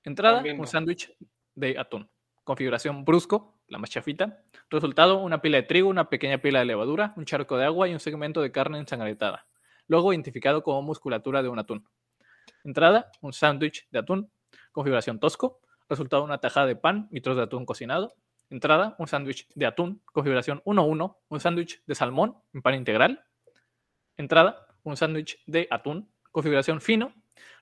Entrada, un sándwich de atún. Configuración brusco, la más chafita. Resultado, una pila de trigo, una pequeña pila de levadura, un charco de agua y un segmento de carne ensangrentada. Luego identificado como musculatura de un atún. Entrada, un sándwich de atún. Configuración tosco. Resultado, una tajada de pan y trozos de atún cocinado. Entrada, un sándwich de atún. Configuración 1-1. Un sándwich de salmón en pan integral. Entrada, un sándwich de atún. Configuración fino.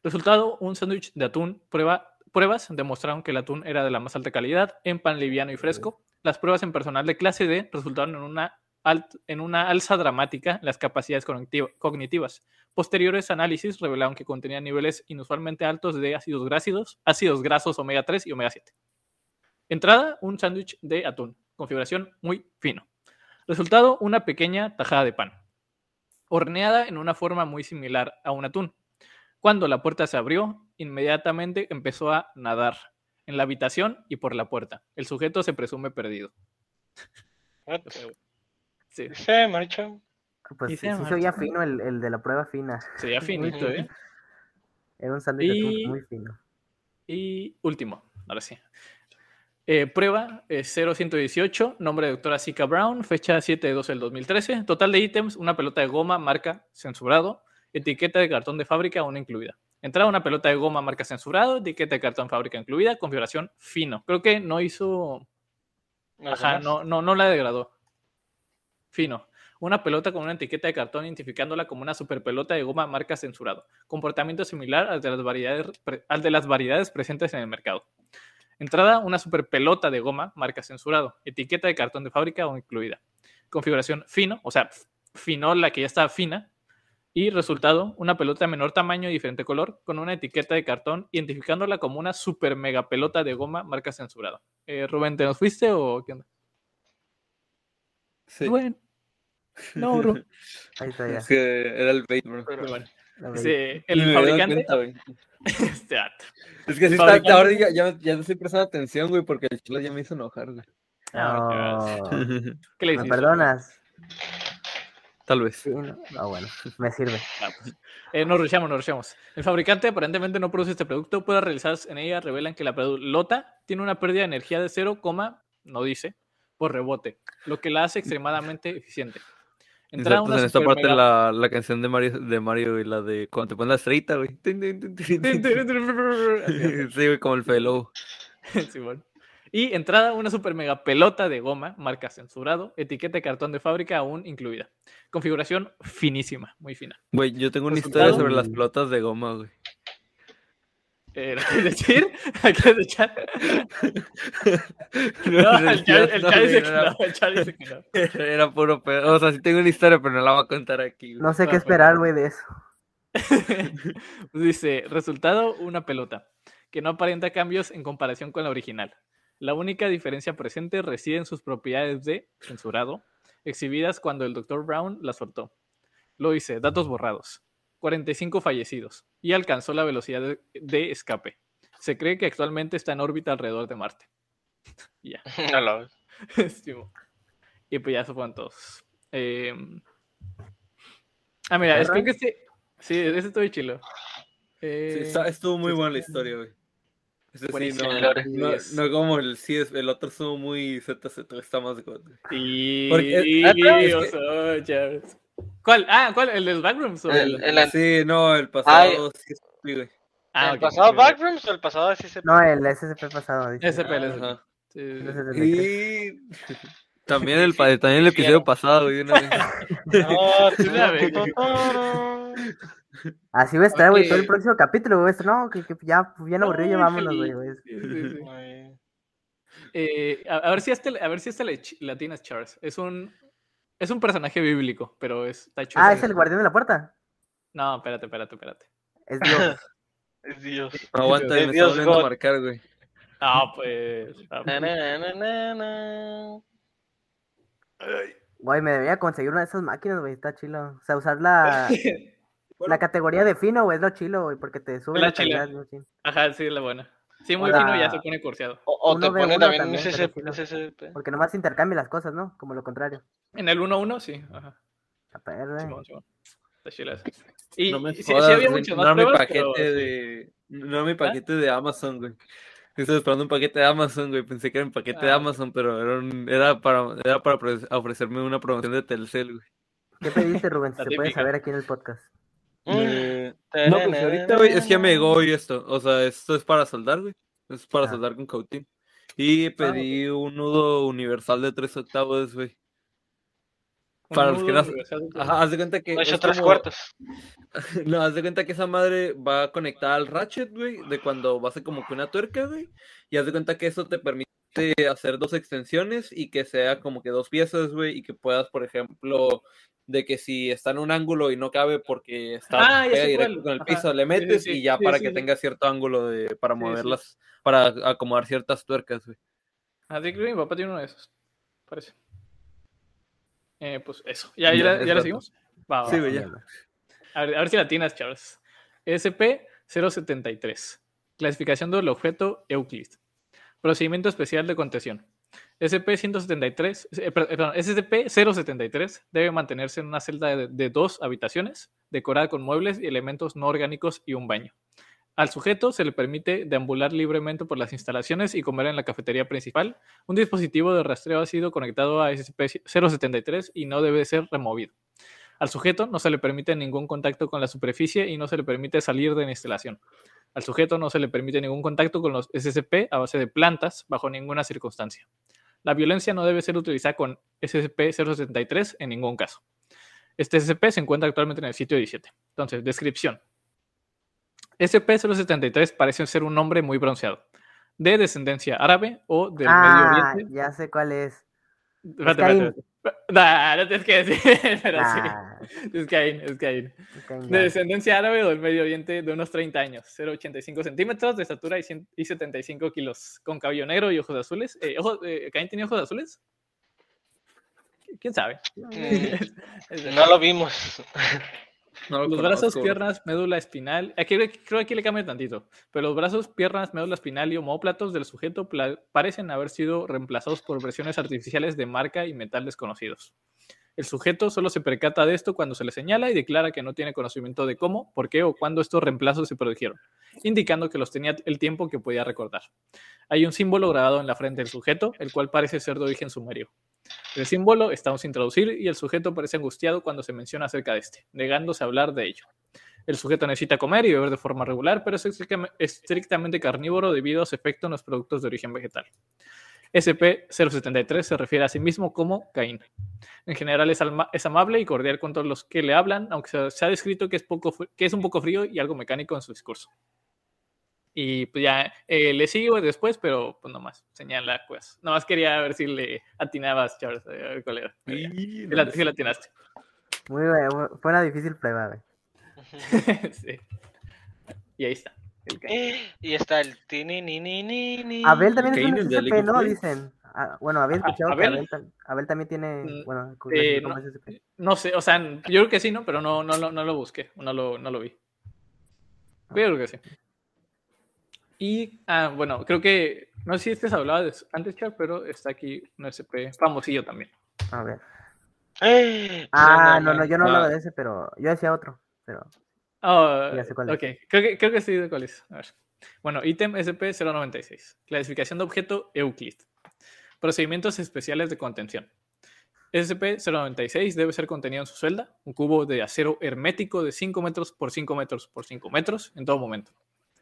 Resultado, un sándwich de atún. Prueba, pruebas demostraron que el atún era de la más alta calidad en pan liviano y fresco. Las pruebas en personal de clase D resultaron en una, alt- en una alza dramática en las capacidades cognitiva- cognitivas. Posteriores análisis revelaron que contenía niveles inusualmente altos de ácidos grasos, ácidos grasos omega 3 y omega 7. Entrada, un sándwich de atún. Configuración muy fino. Resultado, una pequeña tajada de pan. Horneada en una forma muy similar a un atún. Cuando la puerta se abrió, inmediatamente empezó a nadar en la habitación y por la puerta. El sujeto se presume perdido. Sí, Maricho. Pues Y sí, se sí se oía marchó. fino el, el de la prueba fina. sería finito, ¿eh? Era un sándwich Y- muy fino. Y último, ahora sí. Eh, prueba eh, 0118, nombre de doctora Zika Brown, fecha 7 de 12 del 2013. Total de ítems, una pelota de goma, marca censurado, etiqueta de cartón de fábrica, una incluida. Entrada, una pelota de goma, marca censurado, etiqueta de cartón fábrica incluida, configuración fino. Creo que no hizo. Ajá, no, no, no la degradó. Fino. Una pelota con una etiqueta de cartón identificándola como una super pelota de goma marca censurado. Comportamiento similar al de las variedades, al de las variedades presentes en el mercado. Entrada, una super pelota de goma marca censurado. Etiqueta de cartón de fábrica o incluida. Configuración fino, o sea, fino la que ya está fina. Y resultado, una pelota de menor tamaño y diferente color con una etiqueta de cartón identificándola como una super mega pelota de goma marca censurado. Eh, Rubén, ¿te nos fuiste o qué onda? Sí. Rubén. No, bro. Ahí está ya. Es que era el bait, bro. Pero- bueno. me el fabricante. cuenta, güey. Este. Es que sí está, ahora ya, ya, ya no estoy prestando atención, güey, porque el chilo ya me hizo enojar, güey. Ah, No. ¿Qué le ¿Me perdonas? Tal vez. Sí, no. Ah, bueno, me sirve. Ah, pues. Eh, nos rushamos, nos rushamos. El fabricante aparentemente no produce este producto. Pruebas realizadas en ella revelan que la pelota tiene una pérdida de energía de 0, no dice, por rebote, lo que la hace extremadamente eficiente. Insertas una en esta parte mega- la, la canción de Mario, de Mario y la de cuando te pones la estrellita, güey. Sí, güey, como el Fede Lobo. es. Y entrada una super mega pelota de goma, marca censurado, etiqueta de cartón de fábrica aún incluida. Configuración finísima, muy fina. Güey, yo tengo una Resultado- historia sobre las pelotas de goma, güey. Eh, ¿lo quieres decir? ¿Lo quieres echar? No, el Chad dice que no, el Chad dice que no. Era, puro pedo. O sea, sí tengo una historia, pero no la voy a contar aquí. güey. No sé Ah, qué esperar, güey, de eso. Dice, resultado, una pelota, que no aparenta cambios en comparación con la original. La única diferencia presente reside en sus propiedades de censurado, exhibidas cuando el Dr. Brown la soltó. Lo dice, datos borrados. 45 fallecidos y alcanzó la velocidad de, de escape. Se cree que actualmente está en órbita alrededor de Marte. ya. No lo ves. Estimo. Y pues ya se fueron todos. Eh, Ah, mira, es, creo que este, Sí, ese estuvo chilo. Sí, Eh, está- estuvo muy buena la historia, güey. Ese sí, no, no, no como el sí, es- el otro estuvo muy ZZ, está más de God. Y... Porque- ¿Neta? oso, Charles. ¿Cuál? Ah, ¿cuál? ¿El de los Backrooms? o El- el- el Sí, no, el pasado sí, sí, güey. Ah, ¿El ok, pasado ok, ok. Backrooms o el pasado SCP? No, el SCP pasado. dice. SCP, el SCP. Ajá. Sí, sí, sí. El 73. Y también el, también el episodio pasado, güey. una vez. No, tú- Una vez. Así va a estar, güey, todo el próximo capítulo, güey. No, que, que ya, bien aburrido, ya vámonos, güey. güey. Sí, sí, sí. Ay. Eh, a, a ver si este, a ver si este le ch- latinas Charles. Es un, es un personaje bíblico, pero es, está hecho. Ah, es el guardián de la puerta. No, espérate, espérate, espérate. Es Dios. Es Dios. Aguanta, Es me Dios está volviendo a marcar, güey. Ah, pues. ah, Na, na, na, na, na. Güey, me debería conseguir una de esas máquinas, güey. Está chilo. O sea, usar la, la categoría de fino, güey, es lo chilo, güey, porque te sube La la chila. calidad, sí. Ajá, sí, es la buena. Sí, muy Hola. fino ya se pone curseado. O, o te pone uno también un también, fino. SCP. Porque nomás intercambia las cosas, ¿no? Como lo contrario. En el 1-1, sí. Ajá. A ver, güey. Simón, Simón. Está chila esa. Y, No me y sí, sí jodas, había güey, muchos no más era mi pruebas, paquete pero de... No mi paquete de Amazon, güey. Estoy esperando un paquete de Amazon, güey. Pensé que era mi paquete de Ah, ok. Amazon, pero era, un- era para, era para ofre- ofrecerme una promoción de Telcel, güey. ¿Qué pediste, Rubén? Si La se puede saber aquí en el podcast. Mm. Eh, No, pues ahorita, güey, es que ya me llegó hoy esto. O sea, esto es para soldar, güey. Es para Ah. soldar con cautín. Y pedí un nudo universal de tres octavos, güey. Para los que no- Ajá, haz de cuenta que. Es tres como- cuartos. No, haz de cuenta que esa madre va conectada al ratchet, güey, de cuando va a ser como que una tuerca, güey. Y haz de cuenta que eso te permite hacer dos extensiones y que sea como que dos piezas, güey, y que puedas, por ejemplo, de que si está en un ángulo y no cabe porque está Ah, pega directo con el Ajá. piso, le sí, metes sí. y ya Sí, para sí, que sí. tenga cierto ángulo de para Sí, moverlas, para acomodar ciertas tuercas, güey. Ah, que mi papá tiene uno de esos. Parece. Eh, pues eso. ¿Ya, ya, Ya, la seguimos? Va, va, Sí, va. güey, ya. Mierda. A ver, a ver si la tienes, Charles. SP-073. Clasificación del objeto Euclid. Procedimiento especial de contención. SCP-173, eh, per- perdón, SCP-073 debe mantenerse en una celda de, de dos habitaciones, decorada con muebles y elementos no orgánicos y un baño. Al sujeto se le permite deambular libremente por las instalaciones y comer en la cafetería principal. Un dispositivo de rastreo ha sido conectado a SCP-073 y no debe ser removido. Al sujeto no se le permite ningún contacto con la superficie y no se le permite salir de la instalación. Al sujeto no se le permite ningún contacto con los SCP a base de plantas bajo ninguna circunstancia. La violencia no debe ser utilizada con SCP-073 en ningún caso. Este SCP se encuentra actualmente en el sitio 17. Entonces, descripción. SCP-073 parece ser un hombre muy bronceado, de descendencia árabe o del ah, Medio Oriente. ya sé cuál es. Espérate, espérate, espérate. Nah, no tienes que decir, pero sí. Es Caín, es Caín. De descendencia árabe o del Medio Oriente de unos 30 años, 0,85 centímetros de estatura y, 100 y 75 kilos, con cabello negro y ojos azules. Eh, ojos- eh, ¿Caín tenía ojos azules? ¿Quién sabe? Mm, No lo vimos. No lo Los brazos, piernas, médula espinal. Aquí, creo que aquí le cambia tantito. Pero los brazos, piernas, médula espinal y homóplatos del sujeto parecen haber sido reemplazados por versiones artificiales de marca y metal desconocidos. El sujeto solo se percata de esto cuando se le señala y declara que no tiene conocimiento de cómo, por qué o cuándo estos reemplazos se produjeron, indicando que los tenía el tiempo que podía recordar. Hay un símbolo grabado en la frente del sujeto, el cual parece ser de origen sumerio. El símbolo está aún sin traducir y el sujeto parece angustiado cuando se menciona acerca de este, negándose a hablar de ello. El sujeto necesita comer y beber de forma regular, pero es estrictamente- carnívoro debido a su efecto en los productos de origen vegetal. SCP-073 se refiere a sí mismo como Caín. En general es, amable y cordial con todos los que le hablan, aunque se, ha descrito que es un poco frío y algo mecánico en su discurso. Y pues ya eh, le sigo después, pero pues nomás señala, pues. Nomás quería ver si le atinabas, Charles, a ver cuál era. Y Sí no la, le sí la atinaste. Muy bueno, fue una difícil prueba, güey. Sí. Y ahí está. Y está el tini ni ni ni ni. Abel también es un SCP, ¿no? Dicen. Ah, bueno, había Ah, escuchado que ¿Abel? Abel, tam- Abel también tiene, Mm, bueno, eh, no. No sé, o sea, yo creo que sí, ¿no? Pero no, no, lo- no lo busqué, no lo, no lo vi. Pero creo que sí. Y, ah, bueno, creo que, no sé si este se hablaba de- antes, Char, pero está aquí un SP famosillo también. A ver. Eh, Ah, no, no, no, yo no Ah. hablaba de ese, pero yo decía otro, pero Ah, Ya sé cuál es. ok, creo que, creo que sí de cuál es. A ver. Bueno, ítem SP096. Clasificación de objeto Euclid. Procedimientos especiales de contención. SCP-096 debe ser contenido en su celda, un cubo de acero hermético de 5 metros por 5 metros por 5 metros en todo momento.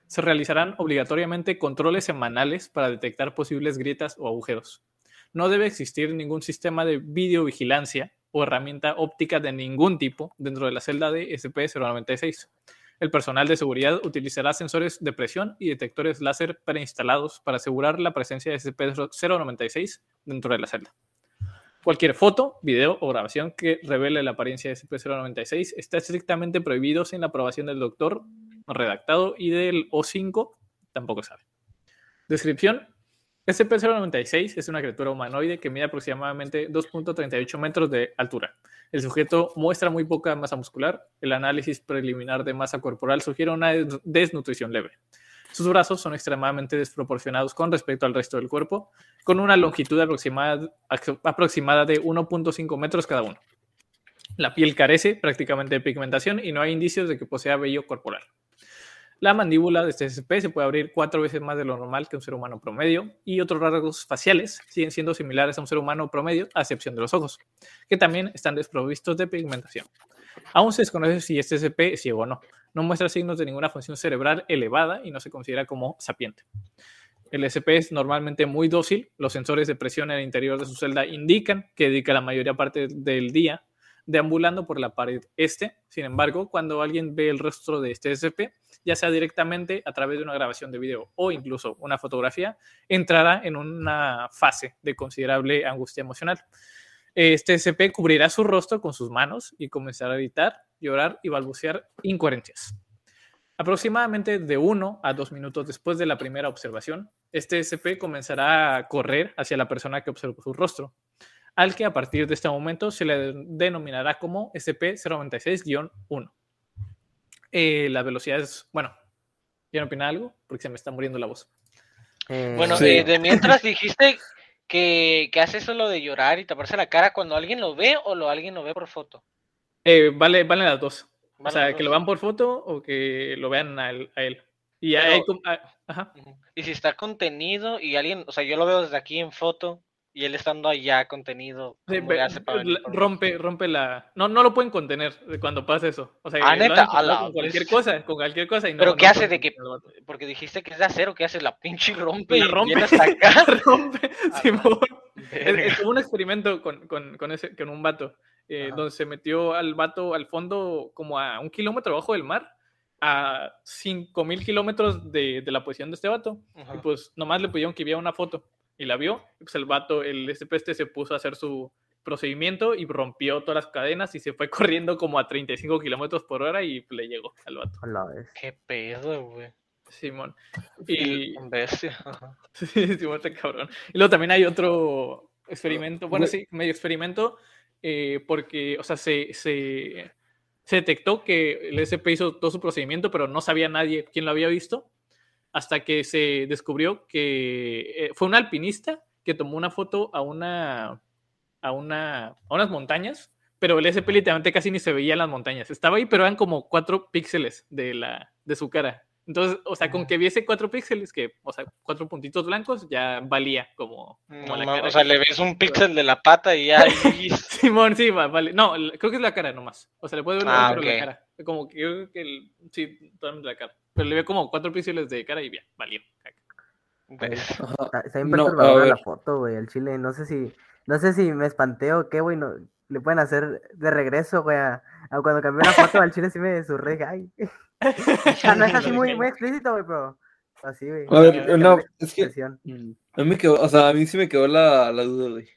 Se realizarán obligatoriamente controles semanales para detectar posibles grietas o agujeros. No debe existir ningún sistema de videovigilancia o herramienta óptica de ningún tipo dentro de la celda de SCP-096. El personal de seguridad utilizará sensores de presión y detectores láser preinstalados para asegurar la presencia de SCP-096 dentro de la celda. Cualquier foto, video o grabación que revele la apariencia de SCP-096 está estrictamente prohibido sin la aprobación del doctor redactado y del O5 tampoco sabe. Descripción. SCP-096 es una criatura humanoide que mide aproximadamente 2.38 metros de altura. El sujeto muestra muy poca masa muscular. El análisis preliminar de masa corporal sugiere una des- desnutrición leve. Sus brazos son extremadamente desproporcionados con respecto al resto del cuerpo, con una longitud aproximada, aproximada de 1.5 metros cada uno. La piel carece prácticamente de pigmentación y no hay indicios de que posea vello corporal. La mandíbula de este SCP se puede abrir cuatro veces más de lo normal que un ser humano promedio y otros rasgos faciales siguen siendo similares a un ser humano promedio, a excepción de los ojos, que también están desprovistos de pigmentación. Aún se desconoce si este SCP es ciego o no. No muestra signos de ninguna función cerebral elevada y no se considera como sapiente. El SCP es normalmente muy dócil. Los sensores de presión en el interior de su celda indican que dedica la mayoría parte del día deambulando por la pared este. Sin embargo, cuando alguien ve el rostro de este SCP, ya sea directamente a través de una grabación de video o incluso una fotografía, entrará en una fase de considerable angustia emocional. Este SCP cubrirá su rostro con sus manos y comenzará a gritar, llorar y balbucear incoherencias. Aproximadamente de 1 a 2 minutos después de la primera observación, este SCP comenzará a correr hacia la persona que observó su rostro, al que a partir de este momento se le denominará como SCP-096-1. Eh, la velocidad es, bueno, ¿quieren opinar algo? Porque se me está muriendo la voz. Eh, Bueno, Sí. eh, de mientras dijiste que, que hace eso lo de llorar y taparse la cara cuando alguien lo ve o lo alguien lo ve por foto. Eh, vale, valen las dos. O Vale, sea, las que lo vean por foto o que lo vean a él. a él. Y Pero- hay com- ah, ajá. Y si está contenido y alguien, o sea, yo lo veo desde aquí en foto y él estando allá contenido, Sí, ¿cómo ve- le hace para venir la- por- rompe, rompe la. No, no lo pueden contener cuando pasa eso. O sea, Ah, neta, a la con cualquier cosa, con cualquier cosa. Y no, Pero no ¿qué hace de que-. Porque dijiste que es de acero, ¿qué hace? La pinche rompe La y rompe. viene hasta acá. rompe. Es, un experimento con, con, con ese, con un vato, eh, donde se metió al vato al fondo como a un kilómetro abajo del mar, a 5000 kilómetros de, de la posición de este vato. Y pues nomás le pidieron que viera una foto y la vio. Y pues el vato, el este se puso a hacer su procedimiento y rompió todas las cadenas y se fue corriendo como a 35 kilómetros por hora y le llegó al vato. a la vez. Qué pedo, güey. Simón. Y... Bestia. Sí, sí, muerte cabrón. Y luego también hay otro experimento, bueno, sí, medio experimento, eh, porque, o sea, se, se, se detectó que el SP hizo todo su procedimiento, pero no sabía nadie quién lo había visto, hasta que se descubrió que eh, fue un alpinista que tomó una foto a una, a una, a unas montañas, pero el SP literalmente casi ni se veía en las montañas. Estaba ahí, pero eran como cuatro píxeles de, la, de su cara. Entonces, o sea, con que viese cuatro píxeles, que, o sea, cuatro puntitos blancos, ya valía como, como No la cara. o sea, le ves un píxel de la pata y ya. Simón, sí, va- vale. No, creo que es la cara nomás. O sea, le puede ver Ah, pero la cara. Como que creo que el, sí, totalmente la cara. Pero le ve como cuatro píxeles de cara y bien, valió. Está, bien No, la foto, güey, el chile. No sé si, no sé si me espanté o qué, güey. No, le pueden hacer de regreso, güey. A, a cuando cambió la foto al chile sí me surré. Ay. O sea, no es así muy, muy explícito, güey, pero así, güey. A ver, Ah, no, es que a mí quedó, o sea, a mí sí me quedó la, la duda, güey.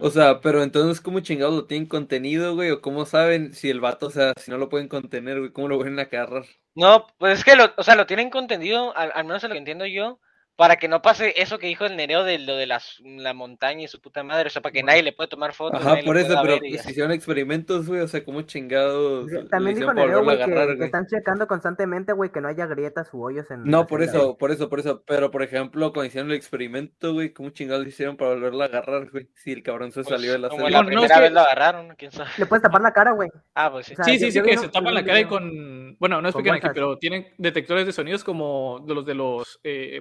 O sea, pero entonces, ¿cómo chingados lo tienen contenido, güey? ¿O cómo saben si el vato, o sea, si no lo pueden contener, güey, cómo lo pueden agarrar? No, pues es que lo, o sea, lo tienen contenido, al, al menos en lo que entiendo yo, para que no pase eso que dijo el Nereo de lo de las, la montaña y su puta madre, o sea, para que nadie le puede tomar fotos. Ajá, por eso, pueda pero pues, hicieron experimentos, güey, o sea, ¿cómo chingados También dijo Nereo, güey, que, agarrar, que están checando constantemente, güey, que no haya grietas u hoyos en. No, por eso, por eso, por eso, pero por ejemplo, cuando hicieron el experimento, güey, ¿cómo chingados le hicieron para volverlo a agarrar, güey? Si el cabrón se Pues, salió de la como celda. la No, no, primera que- vez lo agarraron, quién sabe. Le puedes tapar la cara, güey. Ah, pues sí. O sea, Sí, sí, sí, que se tapan la cara y con, bueno, no explican aquí, pero tienen detectores de sonidos como de los de los eh,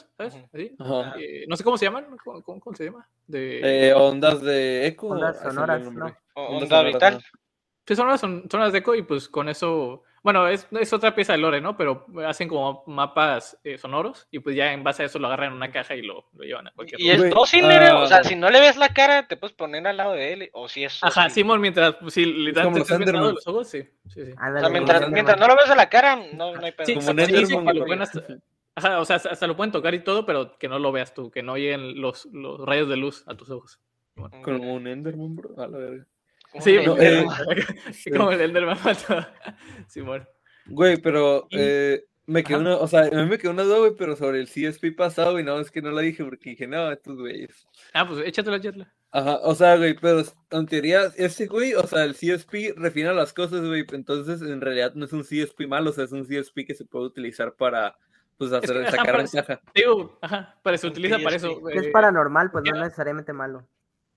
murciélagos, ¿sabes? Ujú. Así. Ajá. Eh, no sé cómo se llaman, ¿cómo, cómo- cómo se llama? De... Eh, ondas de eco. Ondas ah, sonoras, olvidó el nombre. O- Ondas Onda. ¿no? Sí, son unas, son, son unas de eco y pues con eso, bueno, es, es otra pieza de lore, ¿no? Pero hacen como mapas eh, sonoros y pues ya en base a eso lo agarran en una caja y lo, lo llevan a cualquier Y es dócil, Nereo. O sea, ah. si no le ves la cara, te puedes poner al lado de él. O si es. Ajá. Simón, mientras, pues, sí, como literalmente los ojos, sí, sí, sí. O sea, mientras, mientras no lo ves a la cara, no, no hay pedo. Sí, Como güey. ajá, o sea, hasta lo pueden tocar y todo, pero que no lo veas tú, que no lleguen los, los rayos de luz a tus ojos. Mm, Como un Enderman, bro. A la verga. Sí, no, eh, como el Enderman mató. Simón. Güey, pero eh, me quedó una, o sea, a mí me quedó una duda, güey, pero sobre el CSP pasado, y no, es que no la dije porque dije, no, estos güeyes. Ah, pues échatela, échatela. Ajá, o sea, güey, pero en teoría, ese güey, o sea, el CSP refina las cosas, güey, entonces en realidad no es un CSP malo, o sea, es un CSP que se puede utilizar para, pues, hacer, que, ajá, sacar para- ventaja. Digo, ajá, para se utiliza para eso. Que es eh, paranormal, pues no necesariamente malo.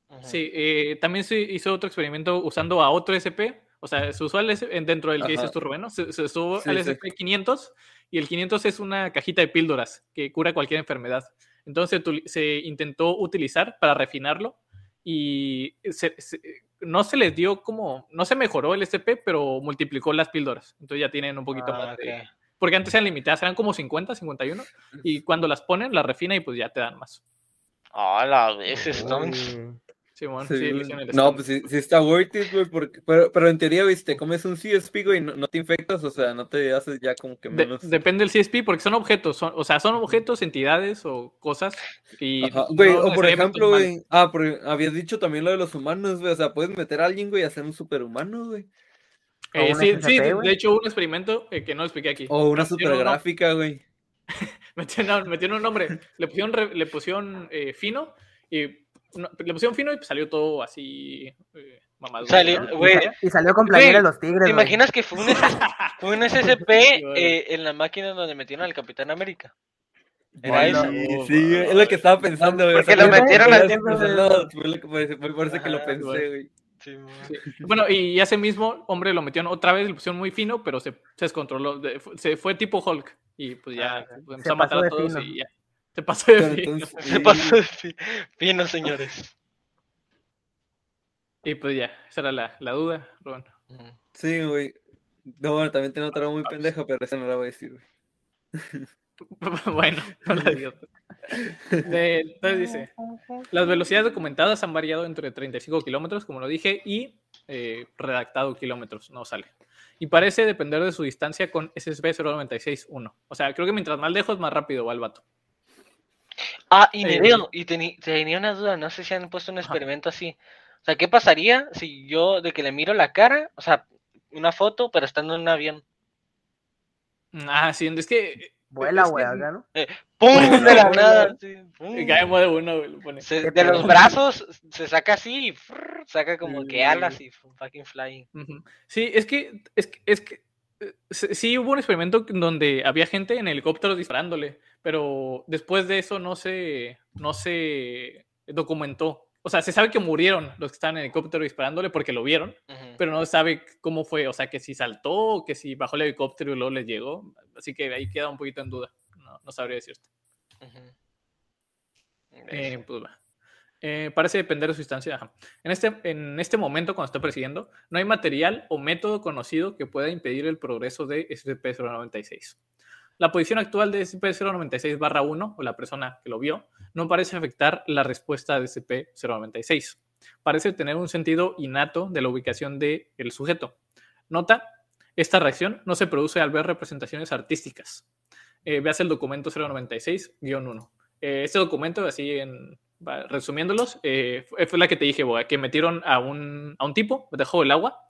Ujú. Sí, eh, también se hizo otro experimento usando a otro SP, o sea, se usó al S- en- dentro del que Ajá. dices tú, Rubén, ¿no? Se, se usó Sí, al sí. SP500 y el 500 es una cajita de píldoras que cura cualquier enfermedad. Entonces se intentó utilizar para refinarlo y se- se- no se les dio como, no se mejoró el SP, pero multiplicó las píldoras. Entonces ya tienen un poquito Ah, más de... Porque antes eran limitadas, eran como 50, 51, y cuando las ponen, las refina y pues ya te dan más. Ah, la vez, Stones. Uy. Simón, Sí, sí, el no, pues sí, sí está worth it, güey, porque, pero, pero en teoría, viste, comes un CSP, güey, no, no te infectas, o sea, no te haces ya como que De- menos. depende del CSP, porque son objetos, son, o sea, son objetos, entidades o cosas. Y Ajá, Güey, no o por ejemplo, güey, ah, porque habías dicho también lo de los humanos, güey, o sea, puedes meter a alguien, güey, y hacer un superhumano, güey. Eh, sí, SCP, sí, de hecho, hubo un experimento eh, que no lo expliqué aquí. O una supergráfica, güey. Metieron, metieron un nombre, le pusieron, re- le pusieron eh, fino y no, le pusieron fino y salió todo así eh, mamado. Salió- ¿no? güey, Y salió con playera de los tigres. ¿Te güey. imaginas que fue un, fue un SCP eh, en la máquina donde metieron al Capitán América? Era Bueno, esa. Sí, sí, es lo que estaba pensando, güey. Porque o sea, lo metieron al tiempo fue lo que parece- fue por eso que lo Ajá, pensé, güey. Sí. Bueno, y ese mismo hombre lo metieron otra vez, le pusieron muy fino, pero se, se descontroló, se fue tipo Hulk y pues ya Ah, pues, empezó Se a matar pasó a de todos fino. y ya. Se pasó de Pero fino. entonces, Se pasó de fi- fino, señores. Y pues ya, esa era la, la duda, Rubén. Sí, güey. No, bueno, también tengo otra muy pendeja, pero esa no la voy a decir, güey. bueno, no la digo. De- entonces dice, las velocidades documentadas han variado entre 35 kilómetros, como lo dije, y eh, redactado kilómetros, no sale. Y parece depender de su distancia con SSB 096.1. O sea, creo que mientras más lejos, más rápido va el vato. Ah, y Eh, Nereo, y teni- tenía una duda, no sé si han puesto un Ajá. experimento así. O sea, ¿qué pasaría si yo de que le miro la cara, o sea, una foto, pero estando en un avión? Ah, sí, es que... Vuela, güey, acá, ¿no? ¡Pum! De la nada. sí, pum. Caemos de uno, güey, lo pone. Se- Qué de los brazos se saca así y frrr, saca como que alas y fucking flying. Sí, es que, es que, es que eh, sí sí hubo un experimento donde había gente en helicópteros disparándole, pero después de eso no se, no se documentó. O sea, se sabe que murieron los que estaban en helicóptero disparándole porque lo vieron, pero no se sabe cómo fue. O sea, que si saltó que si bajó el helicóptero y luego les llegó. Así que ahí queda un poquito en duda. No, no sabría decirte. Eh, pues va. Eh, parece depender de su instancia. ajá. En este, en este momento, cuando está persiguiendo, no hay material o método conocido que pueda impedir el progreso de SCP-096. La posición actual de SCP-096-1, o la persona que lo vio, no parece afectar la respuesta de SCP-096. Parece tener un sentido innato de la ubicación del sujeto. Nota, esta reacción no se produce al ver representaciones artísticas. Eh, veas el documento 096-1. Eh, este documento, así en, resumiéndolos, eh, fue, la que te dije, que metieron a un, a un tipo debajo del agua.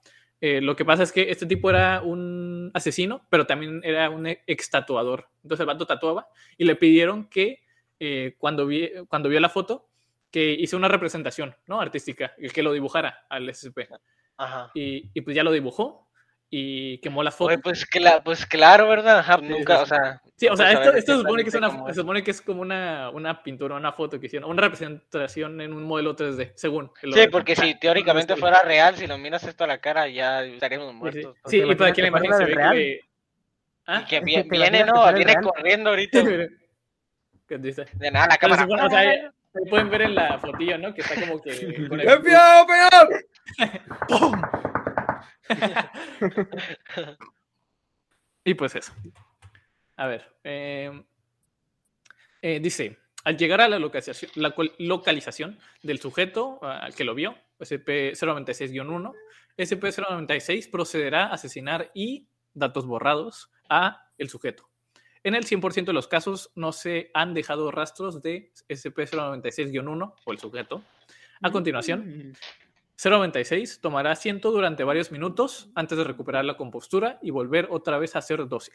Eh, lo que pasa es que este tipo era un asesino, pero también era un ex tatuador. Entonces el vato tatuaba y le pidieron que eh, cuando, vi, cuando vio la foto, que hice una representación ¿no? artística, el que lo dibujara al SCP. Ajá. Y, y pues ya lo dibujó y quemó la foto. Oye, pues, pues claro, ¿verdad? Ajá, Sí, nunca, o sea. Sí, o sea, esto, se, supone que es una, se supone que es como una, una pintura, una foto que hicieron, una representación en un modelo 3D, según. el Sí, porque si teóricamente fuera real, si lo miras esto a la cara, ya estaríamos Sí, sí. muertos. Sí, ¿Te y por aquí en la imaginas imagen que se ve que le, ¿Ah? Y que ¿Te vi- imaginas viene, que no, viene real? corriendo ahorita. ¿Qué dice? De nada, la cámara. se pone- o sea, ahí- ahí pueden ver en la fotillo, ¿no? Que está como que con el-. ¡Pum! y pues eso. A ver. eh, eh, dice, al llegar a la localización, la localización del sujeto al que lo vio, SP096-1, SP096 procederá a asesinar y datos borrados a el sujeto. En el 100% de los casos no se han dejado rastros de SP096-1 o el sujeto. A continuación, 096 tomará asiento durante varios minutos antes de recuperar la compostura y volver otra vez a ser dócil.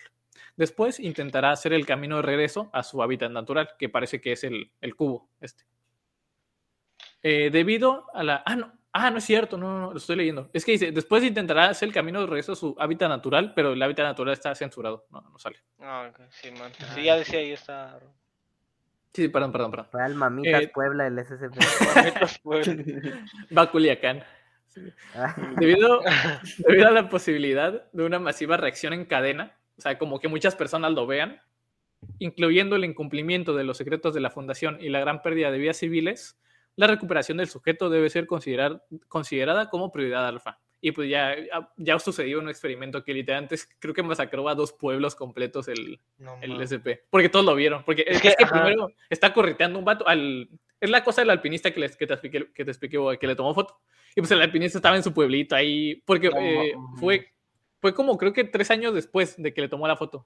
Después intentará hacer el camino de regreso a su hábitat natural, que parece que es el, el cubo este. Eh, debido a la... Ah, no. Ah, no es cierto, no, no, no, lo estoy leyendo. Es que dice, después intentará hacer el camino de regreso a su hábitat natural, pero el hábitat natural está censurado. No, no sale. Ah, ok, sí, man. Sí, ya decía ahí está. Sí, perdón, perdón, perdón. Real Mamitas Eh, Puebla, el SCP. Va a Culiacán. Ah, Debido, debido a la posibilidad de una masiva reacción en cadena, o sea, como que muchas personas lo vean, incluyendo el incumplimiento de los secretos de la fundación y la gran pérdida de vidas civiles, la recuperación del sujeto debe ser considerar- considerada como prioridad alfa. Y pues ya, ya sucedió un experimento que literalmente es- creo que masacró a dos pueblos completos el, No, el. SP. Porque todos lo vieron. Porque es, Es que, que, primero está correteando un vato al... Es la cosa del alpinista que, les, que, te expliqué, que te expliqué, que le tomó foto. Y pues el alpinista estaba en su pueblito ahí. Porque No eh, fue, fue como creo que tres años después de que le tomó la foto.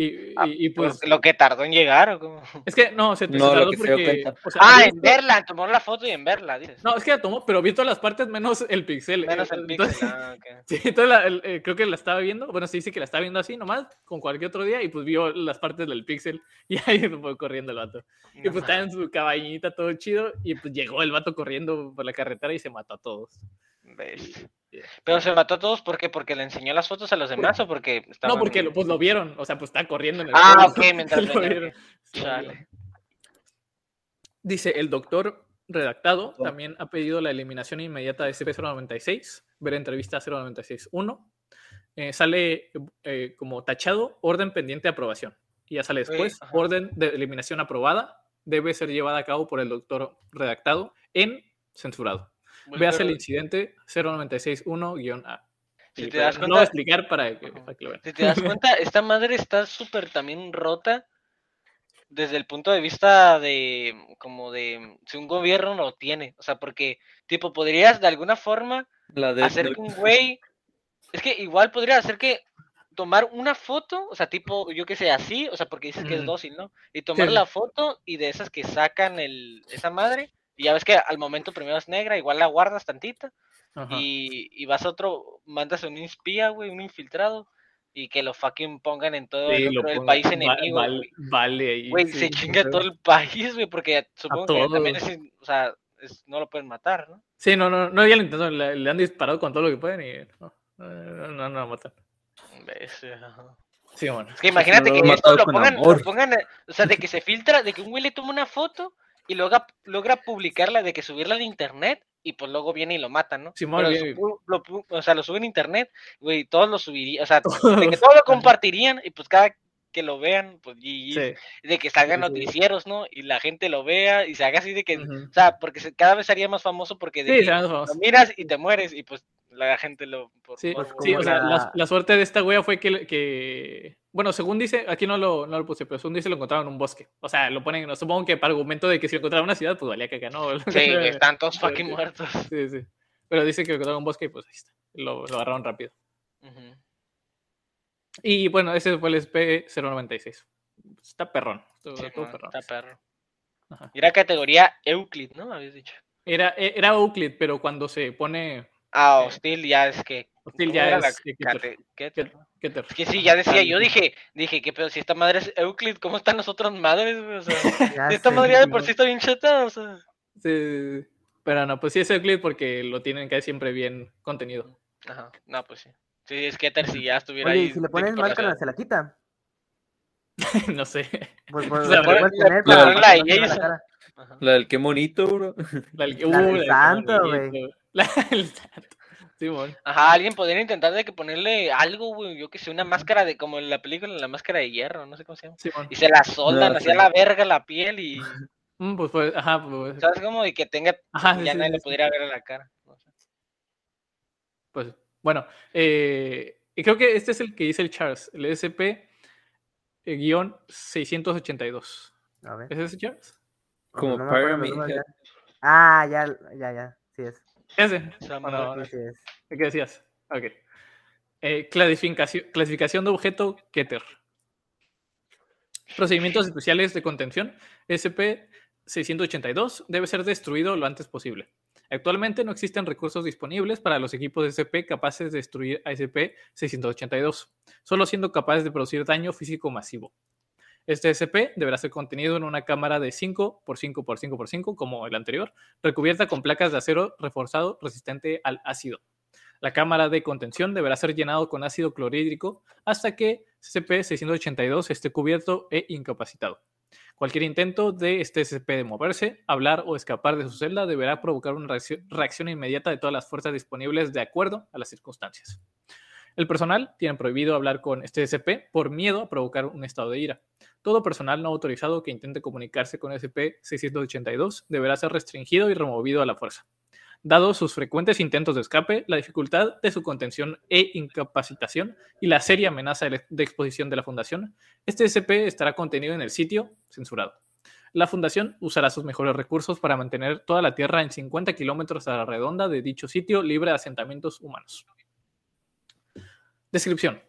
Y, Ah, y- y, pues... Lo que tardó en llegar, ¿o cómo? Es que no, se, No, tardó se dio porque... cuenta. o sea, Ah, en visto- verla, tomó la foto y en verla, dices. No, es que la tomó, pero vi todas las partes menos el pixel. Menos Eh, el entonces- pixel. Ah, ok. Sí, entonces la- el- eh, creo que la estaba viendo, bueno, se dice que la estaba viendo así nomás, con cualquier otro día, y pues vio las partes del pixel, y ahí se fue corriendo el vato. Y No pues estaba en su cabañita todo chido, y pues llegó el vato corriendo por la carretera y se mató a todos. Ves. Pero se mató a todos, ¿por qué? ¿Porque le enseñó las fotos a los demás o porque estaban... No, porque lo- pues lo vieron, o sea, pues está corriendo en el Ah, ok, mientras lo vieron. Chale. Dice, el doctor redactado Oh. también ha pedido la eliminación inmediata de CP096, ver entrevista 096.1. Eh, sale eh, como tachado orden pendiente de aprobación. Y ya sale después, orden de eliminación aprobada, debe ser llevada a cabo por el doctor redactado en censurado. Veas el incidente 096.1-A. Si Y, te das no cuenta- voy a explicar para que, Ajá. para que lo vean. Si te das cuenta, esta madre está súper también rota desde el punto de vista de, como de, si un gobierno lo tiene. O sea, porque, tipo, podrías de alguna forma La de hacer que un güey, es que igual podría hacer que tomar una foto, o sea, tipo, yo que sé, así, o sea, porque dices que es dócil, ¿no? Y tomar sí. la foto y de esas que sacan el, esa madre, y ya ves que al momento primero es negra, igual la guardas tantita, y, y vas a otro, mandas a un espía, güey, un infiltrado, y que lo fucking pongan en todo Sí, el, otro- país va- enemigo, vale, güey. vale ahí, Güey, sí, se chinga pero- todo el país, güey, porque supongo que también es, o sea, es- no lo pueden matar, ¿no? Sí, no, no, no, ya lo intentó, le, le han disparado con todo lo que pueden y no, no, no, no lo matan. Sí, bueno. Es que imagínate que esto lo pongan, lo pongan, o sea, de que se filtra, de que un güey le toma una foto y logra, logra publicarla, de que subirla de internet y pues luego viene y lo matan, ¿no? Simón, Pero bien. lo o sea, lo suben a internet, güey, todos lo subirían, o sea, de que Todos. lo compartirían y pues cada que lo vean, pues Sí. de que salgan noticieros, ¿no? Y la gente lo vea y se haga así de que, o sea, porque se- cada vez sería más famoso porque de Sí, que lo miras y te mueres y pues la gente lo... por Sí, Pues sí, o sea, la, la- la suerte de esta wea fue que, que, bueno, según dice, aquí no lo, no lo puse, pero según dice lo encontraron en un bosque. O sea, lo ponen, no, supongo que para argumento de que si lo encontraron en una ciudad, pues valía caca, ¿no? Sí, están todos fucking sí. muertos. Sí, sí. Pero dice que lo encontraron en un bosque y pues ahí está. Lo, lo agarraron rápido. Y bueno, ese fue el SP096. Está perrón. Sí, man, perrón. está perro. Ajá. Era categoría Euclid, ¿no? Habías dicho. Era, e- era Euclid, pero cuando se pone Ah, Eh, hostil ya es que. hostil ¿cómo ya era la es Keter. cate- Keter, Es que sí, ya decía, yo dije, dije, ¿qué pedo? Si esta madre es Euclid, ¿cómo están las otras madres, güey? O sea, Ya si esta sé, madre ya de por sí está bien chata, o sea. Sí, pero no, pues sí es Euclid porque lo tienen casi siempre bien contenido. Ajá, no, pues sí. Sí, es Keter si ya estuviera Oye, ahí. y si le que pones máscara, se la quita. no sé. Pues, pues, O sea, la que del qué bonito, bro. La, del- La del santo, monito. La del santo. Sí, bueno. Ajá, alguien podría intentar de que ponerle algo, güey, yo que sé, una máscara de, como en la película, la máscara de hierro, no sé cómo se llama. Sí, bueno. Y se la soldan, No, hacía sí. la verga la piel y, Mm, pues, pues, ajá, pues, ¿sabes? Como de que tenga, Ajá, ya sí, nadie sí, le sí. pudiera ver a la cara. no sé. pues, bueno. eh, y creo que este es el que dice el Charles, el SP-682. A ver. ¿Es ese Charles? Como no ya. Ah, ya, ya, ya. Sí es. Ese. Bueno. ¿Qué decías? Ok. Eh, clasificación, clasificación de objeto Keter. Procedimientos especiales de contención. SP-682 debe ser destruido lo antes posible. Actualmente no existen recursos disponibles para los equipos de SP capaces de destruir a SP-682, solo siendo capaces de producir daño físico masivo. Este SP deberá ser contenido en una cámara de 5 x 5 x 5 x 5 como el anterior, recubierta con placas de acero reforzado resistente al ácido. La cámara de contención deberá ser llenado con ácido clorhídrico hasta que SCP-682 esté cubierto e incapacitado. Cualquier intento de este SCP de moverse, hablar o escapar de su celda deberá provocar una reacción inmediata de todas las fuerzas disponibles de acuerdo a las circunstancias. El personal tiene prohibido hablar con este SCP por miedo a provocar un estado de ira. Todo personal no autorizado que intente comunicarse con SCP-682 deberá ser restringido y removido a la fuerza. Dado sus frecuentes intentos de escape, la dificultad de su contención e incapacitación y la seria amenaza de, exposición de la Fundación, este SCP estará contenido en el sitio censurado. La Fundación usará sus mejores recursos para mantener toda la Tierra en 50 kilómetros a la redonda de dicho sitio libre de asentamientos humanos. Descripción.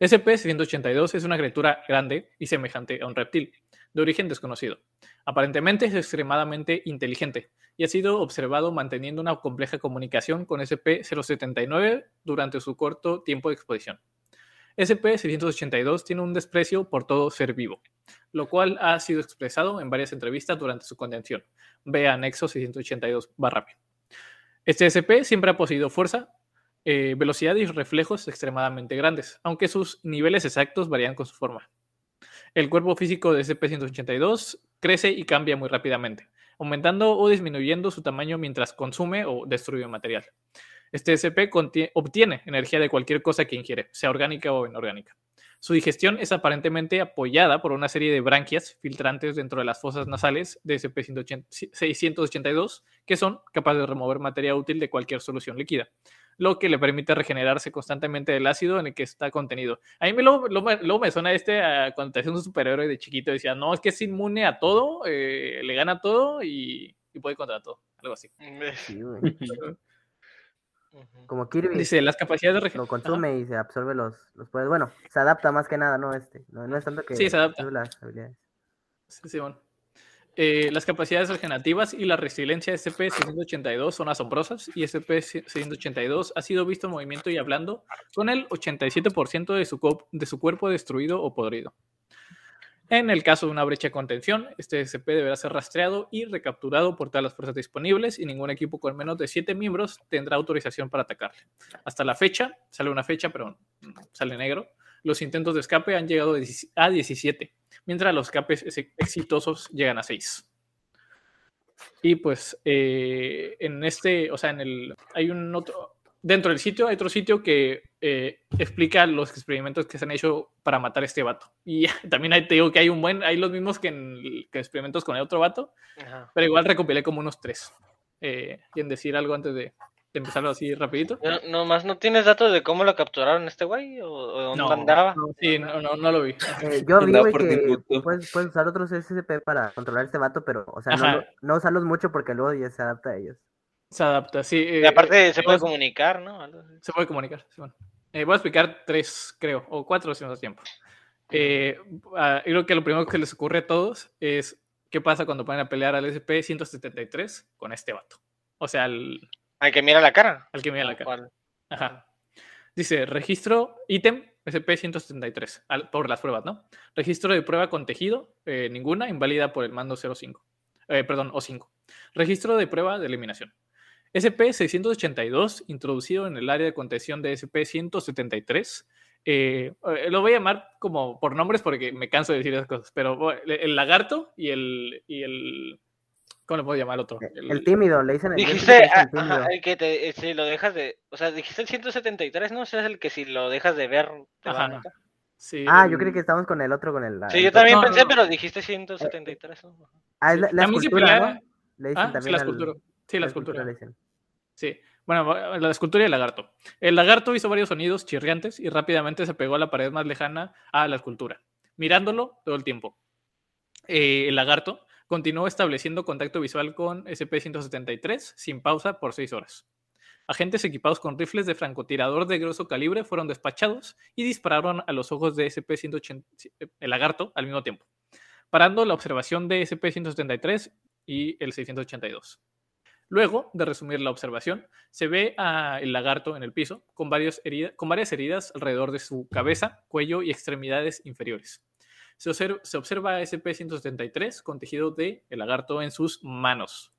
SCP-682 es una criatura grande y semejante a un reptil, de origen desconocido. Aparentemente es extremadamente inteligente y ha sido observado manteniendo una compleja comunicación con SCP-079 durante su corto tiempo de exposición. SCP-682 tiene un desprecio por todo ser vivo, lo cual ha sido expresado en varias entrevistas durante su contención. Ve anexo 682-B. Este SCP siempre ha poseído fuerza, eh, velocidad y reflejos extremadamente grandes, aunque sus niveles exactos varían con su forma. El cuerpo físico de SCP-182 crece y cambia muy rápidamente, aumentando o disminuyendo su tamaño mientras consume o destruye material. Este SCP obtiene energía de cualquier cosa que ingiere, sea orgánica o inorgánica. Su digestión es aparentemente apoyada por una serie de branquias filtrantes dentro de las fosas nasales de SCP-682 que son capaces de remover materia útil de cualquier solución líquida, lo que le permite regenerarse constantemente del ácido en el que está contenido. A mí me lo, lo, lo me suena este a cuando te hacías un superhéroe de chiquito decía, no, es que es inmune a todo, eh, le gana todo y, y, puede contra todo, algo así. Sí. Como Kirby. Dice, las capacidades de regeneración. Lo consume Ajá. y se absorbe los, los poderes. Bueno, se adapta más que nada, ¿no? Este. No, no es tanto que sí, se adapta. las habilidades. Sí, sí, bueno. Eh, las capacidades regenerativas y la resiliencia de SCP-682 son asombrosas y SCP-682 ha sido visto en movimiento y hablando con el 87% de su, de su cuerpo destruido o podrido. En el caso de una brecha de contención, este SCP deberá ser rastreado y recapturado por todas las fuerzas disponibles y ningún equipo con menos de 7 miembros tendrá autorización para atacarle. Hasta la fecha, sale una fecha, pero sale negro, los intentos de escape han llegado a 17, mientras los escapes exitosos llegan a 6. Y pues eh, en este, o sea, en el, hay un otro, dentro del sitio hay otro sitio que eh, explica los experimentos que se han hecho para matar a este vato. Y también te digo que hay un buen, hay los mismos que en que experimentos con el otro vato, Ajá. pero igual recopilé como unos tres. Eh, ¿Quieren decir algo antes de empezarlo así rapidito? No, nomás no tienes datos de cómo lo capturaron este güey o, o dónde no, andaba. No, sí, no, no, no lo vi. Eh, yo vi wey, que puedes, puedes, usar otros SCP para controlar este vato, pero, o sea, no, no, usarlos mucho porque luego ya se adapta a ellos. Se adapta, sí. y aparte eh, se puede comunicar, ¿no? Se puede comunicar, sí, bueno. eh, voy a explicar tres, creo, o cuatro si no da tiempo. Eh, uh, creo que lo primero que les ocurre a todos es qué pasa cuando ponen a pelear al SP-173 con este vato. O sea, al... Al que mira la cara. Al que mira la cara. Ajá. Dice, registro ítem SP-173, por las pruebas, ¿no? Registro de prueba con tejido, eh, ninguna, inválida por el mando 05. Eh, perdón, O5. Registro de prueba de eliminación. SCP-682, introducido en el área de contención de SCP-173. Eh, lo voy a llamar como por nombres porque me canso de decir esas cosas, pero el lagarto y el, y el, ¿Cómo le puedo llamar al otro? El, el tímido, le dicen el, yo Dijiste, que es ah, el tímido. ajá, el que te, eh, si lo dejas de, o sea, dijiste el 173, ¿no? Ese es el que si lo dejas de ver, te va a Ajá. matar. Sí, Ah, yo creí que estamos con el otro, con el... Sí, el- yo también No, no, pensé, no. pero dijiste 173. ¿no? Ah, es sí. la, la escultura, ¿no? Le dicen Ah, sí, también la al- escultura. Sí, la la escultura. le dicen. Sí. Bueno, la escultura y el lagarto. El lagarto hizo varios sonidos chirriantes y rápidamente se pegó a la pared más lejana a la escultura, mirándolo todo el tiempo. Eh, el lagarto continuó estableciendo contacto visual con SCP-173 sin pausa por seis horas. Agentes equipados con rifles de francotirador de grueso calibre fueron despachados y dispararon a los ojos de SCP-180, el lagarto, al mismo tiempo, parando la observación de SCP-173 y el 682. Luego de resumir la observación, se ve a el lagarto en el piso con, varios con varias heridas alrededor de su cabeza, cuello y extremidades inferiores. Se observa, se observa a SCP-173 con tejido de el lagarto en sus manos.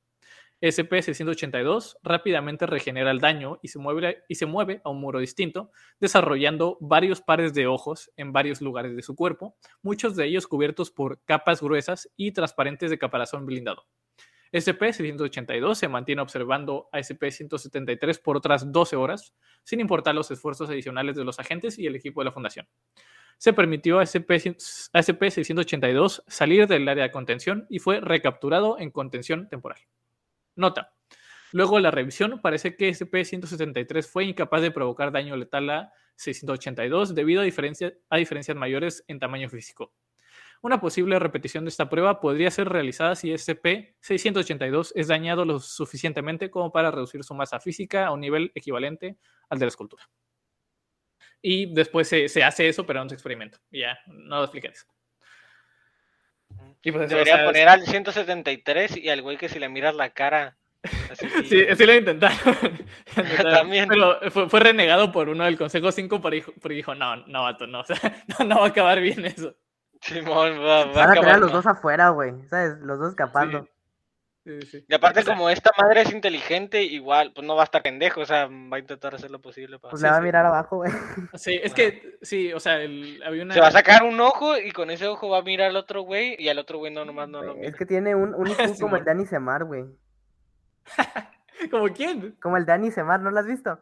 SCP-682 rápidamente regenera el daño y se, mueve, y se mueve a un muro distinto, desarrollando varios pares de ojos en varios lugares de su cuerpo, muchos de ellos cubiertos por capas gruesas y transparentes de caparazón blindado. SCP-682 se mantiene observando a SCP-173 por otras 12 horas, sin importar los esfuerzos adicionales de los agentes y el equipo de la Fundación. Se permitió a SCP-682 salir del área de contención y fue recapturado en contención temporal. Nota. Luego de la revisión, parece que SCP-173 fue incapaz de provocar daño letal a 682 debido a, a diferencias mayores en tamaño físico. Una posible repetición de esta prueba podría ser realizada si SCP-682 es dañado lo suficientemente como para reducir su masa física a un nivel equivalente al de la escultura. Y después se, se hace eso, pero no se experimenta. Y ya, no lo expliques. Y pues, o Debería sea, poner al 173 y al güey que si le miras la cara. así Sí, sí lo intentaron. También. Pero fue, fue renegado por uno del Consejo 5 porque dijo, porque dijo, no, no, vato, no, o sea, no, no va a acabar bien eso. Simón va, va a Van a tener a los dos afuera, güey. ¿Sabes? Los dos escapando. Sí, sí. Y aparte, como esta madre es inteligente, igual, pues no va a estar pendejo, o sea, va a intentar hacer lo posible para... Pues le va a mirar abajo, güey. Sí, es que, sí, o sea, el- había una... Se va a sacar un ojo y con ese ojo va a mirar al otro güey y al otro güey no, nomás no lo Es mira. que tiene un, un IQ como el Dani Semar, güey. ¿Como quién? Como el Dani Semar, ¿no lo has visto?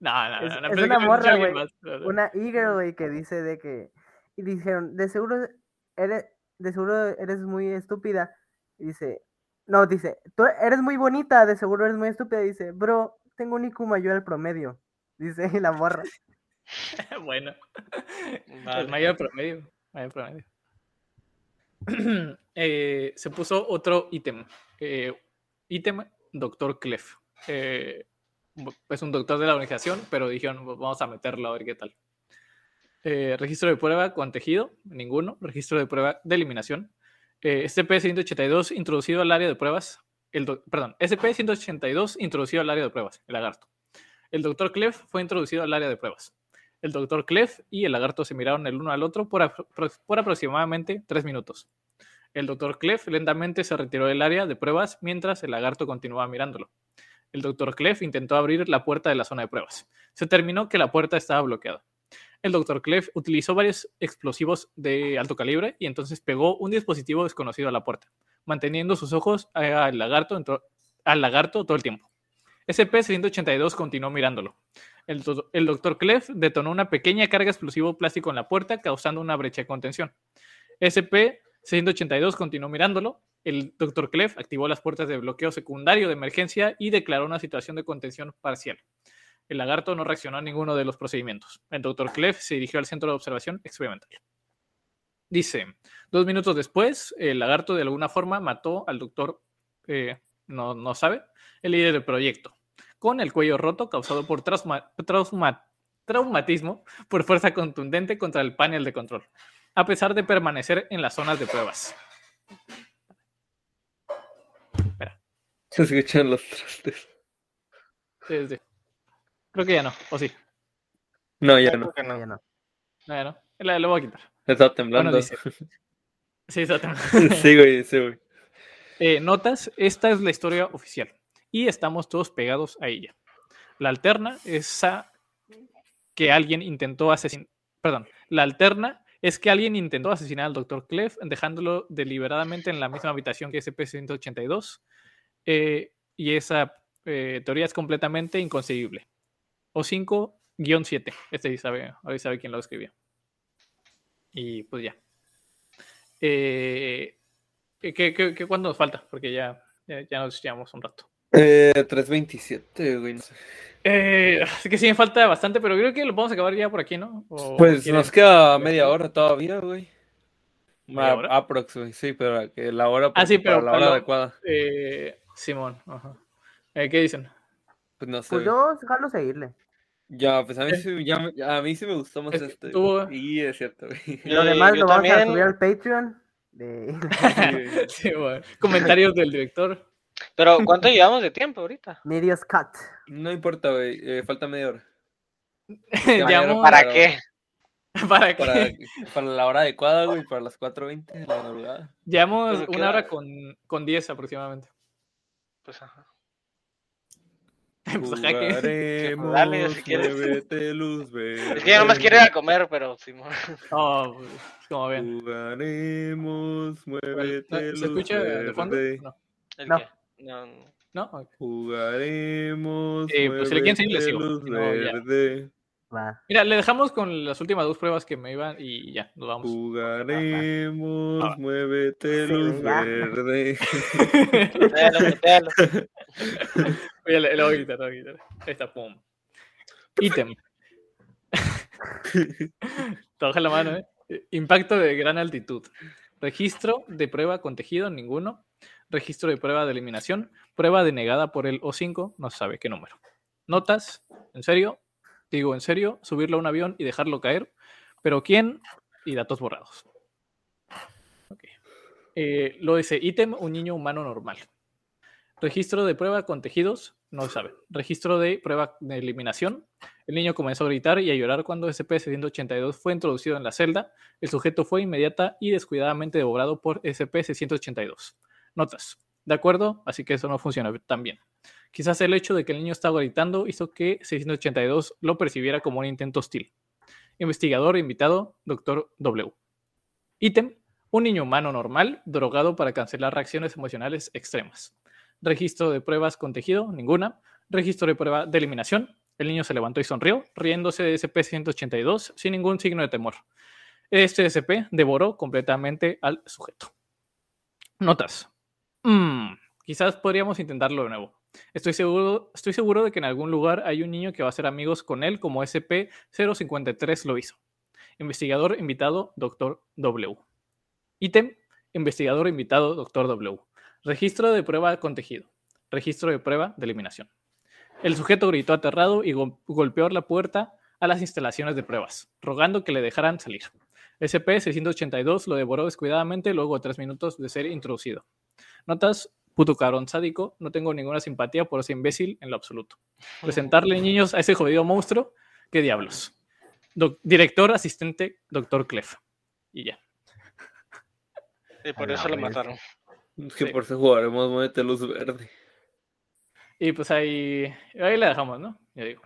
No, no, Es- no, no, es una morra, güey. no. Una e güey, que dice de que. Y dijeron, de seguro eres, de seguro eres muy estúpida. Y dice, no, dice, tú eres muy bonita, de seguro eres muy estúpida. Dice, bro, tengo un IQ mayor al promedio. Dice la morra. bueno, Vale. el mayor promedio. Mayor promedio. Eh, se puso otro ítem. eh, ítem Doctor Clef. Eh, es un doctor de la organización, pero dijeron, "Bu- vamos a meterlo a ver qué tal. Eh, registro de prueba con tejido, ninguno. Registro de prueba de eliminación. Eh, SCP-182 introducido al área de pruebas. El perdón, SCP-182 introducido al área de pruebas, el lagarto. El doctor Clef fue introducido al área de pruebas. El doctor Clef y el lagarto se miraron el uno al otro por, por aproximadamente tres minutos. El doctor Clef lentamente se retiró del área de pruebas mientras el lagarto continuaba mirándolo. El doctor Clef intentó abrir la puerta de la zona de pruebas. Se terminó que la puerta estaba bloqueada. El doctor Clef utilizó varios explosivos de alto calibre y entonces pegó un dispositivo desconocido a la puerta, manteniendo sus ojos al lagarto, en to- al lagarto todo el tiempo. SCP-182 continuó mirándolo. El, do- el doctor Clef detonó una pequeña carga explosivo plástico en la puerta, causando una brecha de contención. SCP-182 continuó mirándolo. El doctor Clef activó las puertas de bloqueo secundario de emergencia y declaró una situación de contención parcial. El lagarto no reaccionó a ninguno de los procedimientos. El doctor Clef se dirigió al centro de observación experimental. Dice, dos minutos después, el lagarto de alguna forma mató al doctor, eh, no, no sabe, el líder del proyecto, con el cuello roto causado por trauma- trauma- traumatismo por fuerza contundente contra el panel de control, a pesar de permanecer en las zonas de pruebas. Se escuchan los trastes. Creo que ya no, o sí. No, ya Creo no. que No, ya no. No, ya no. La, la voy a quitar. Está temblando. dice- Sí, está tem- sí, güey, sí, güey. Eh, notas, esta es la historia oficial y estamos todos pegados a ella. La alterna es a que alguien intentó asesinar, perdón, la alterna es que alguien intentó asesinar al Dr. Clef dejándolo deliberadamente en la misma habitación que SCP-182 eh, y esa eh, teoría es completamente inconcebible. O 5-7. Este sí sabe, ahora sabe quién lo escribió. Y pues ya. Eh, ¿qué, qué, qué, cuándo nos falta? Porque ya, ya, ya nos llevamos un rato. Eh, 327, güey. No sé. Eh, así que sí me falta bastante, pero creo que lo podemos acabar ya por aquí, ¿no? ¿O Pues quieres- nos queda media hora todavía, güey. ¿Media A- hora? Aprox, güey. Sí, pero que la hora, Ah, sí, para pero la hora adecuada. Eh, Simón, ajá. Eh, ¿Qué dicen? Pues no sé. Pues yo, déjalo seguirle. Ya, pues a mí, sí, ya me- a mí sí me gustó más este. tú- Y es cierto, güey. Lo demás yo lo vamos a subir al Patreon. De... Sí, bueno. Comentarios del director. Pero ¿cuánto llevamos de tiempo ahorita? Medios Cut. No importa, güey. eh, falta media hora. Llamo- ¿Para qué? ¿Para qué? Para, para la hora adecuada, güey. Para las 4.20 de la madrugada. Llevamos Pero una hora con, con 10 aproximadamente. Pues ajá. Pues, Jugaremos, dale, si quieres. muévete, luz verde. Es que yo nomás quiero ir a comer, pero Simón. Oh, pues, como ven. Jugaremos, muévete, ¿Se luz escucha de fondo? verde. No. ¿El No. qué? No, no. ¿No? Ok. Jugaremos, Eh, pues, si le quieren seguir, le sigo. luz no, verde. Va. Mira, le dejamos con las últimas dos pruebas que me iban y ya, nos vamos. Jugaremos, Ah. muévete, Sí, luz ya. verde. Voy a quitar, voy a quitar. Ahí está, pum. Ítem. Trabaja la mano, ¿eh? Impacto de gran altitud. Registro de prueba con tejido, ninguno. Registro de prueba de eliminación. Prueba denegada por el O5, no se sabe qué número. Notas, en serio, digo en serio, subirlo a un avión y dejarlo caer. Pero ¿quién? Y datos borrados. Ok. Eh, lo dice ítem, un niño humano normal. Registro de prueba con tejidos, no se sabe. Registro de prueba de eliminación. El niño comenzó a gritar y a llorar cuando SCP-682 fue introducido en la celda. El sujeto fue inmediata y descuidadamente devorado por SCP-682. Notas. De acuerdo, así que eso no funciona tan bien. Quizás el hecho de que el niño estaba gritando hizo que 682 lo percibiera como un intento hostil. Investigador invitado, Dr. W. Ítem, un niño humano normal, drogado para cancelar reacciones emocionales extremas. Registro de pruebas con tejido, ninguna. Registro de prueba de eliminación. El niño se levantó y sonrió, riéndose de SCP-182 sin ningún signo de temor. Este SCP devoró completamente al sujeto. Notas. Mm, quizás podríamos intentarlo de nuevo. Estoy seguro, estoy seguro de que en algún lugar hay un niño que va a ser amigos con él como SCP-053 lo hizo. Investigador invitado, Dr. W. Ítem, investigador invitado, Dr. W. Registro de prueba con tejido. Registro de prueba de eliminación. El sujeto gritó aterrado y gol- golpeó la puerta a las instalaciones de pruebas, rogando que le dejaran salir. SCP-682 lo devoró descuidadamente luego de tres minutos de ser introducido. Notas, puto cabrón sádico, no tengo ninguna simpatía por ese imbécil en lo absoluto. Presentarle niños a ese jodido monstruo, qué diablos. Doc- director asistente, doctor Clef. Y ya. Y por eso lo vez. mataron. Que Sí. por eso jugaremos, muévete, luz verde. Y pues ahí, ahí le dejamos, ¿no? Ya digo.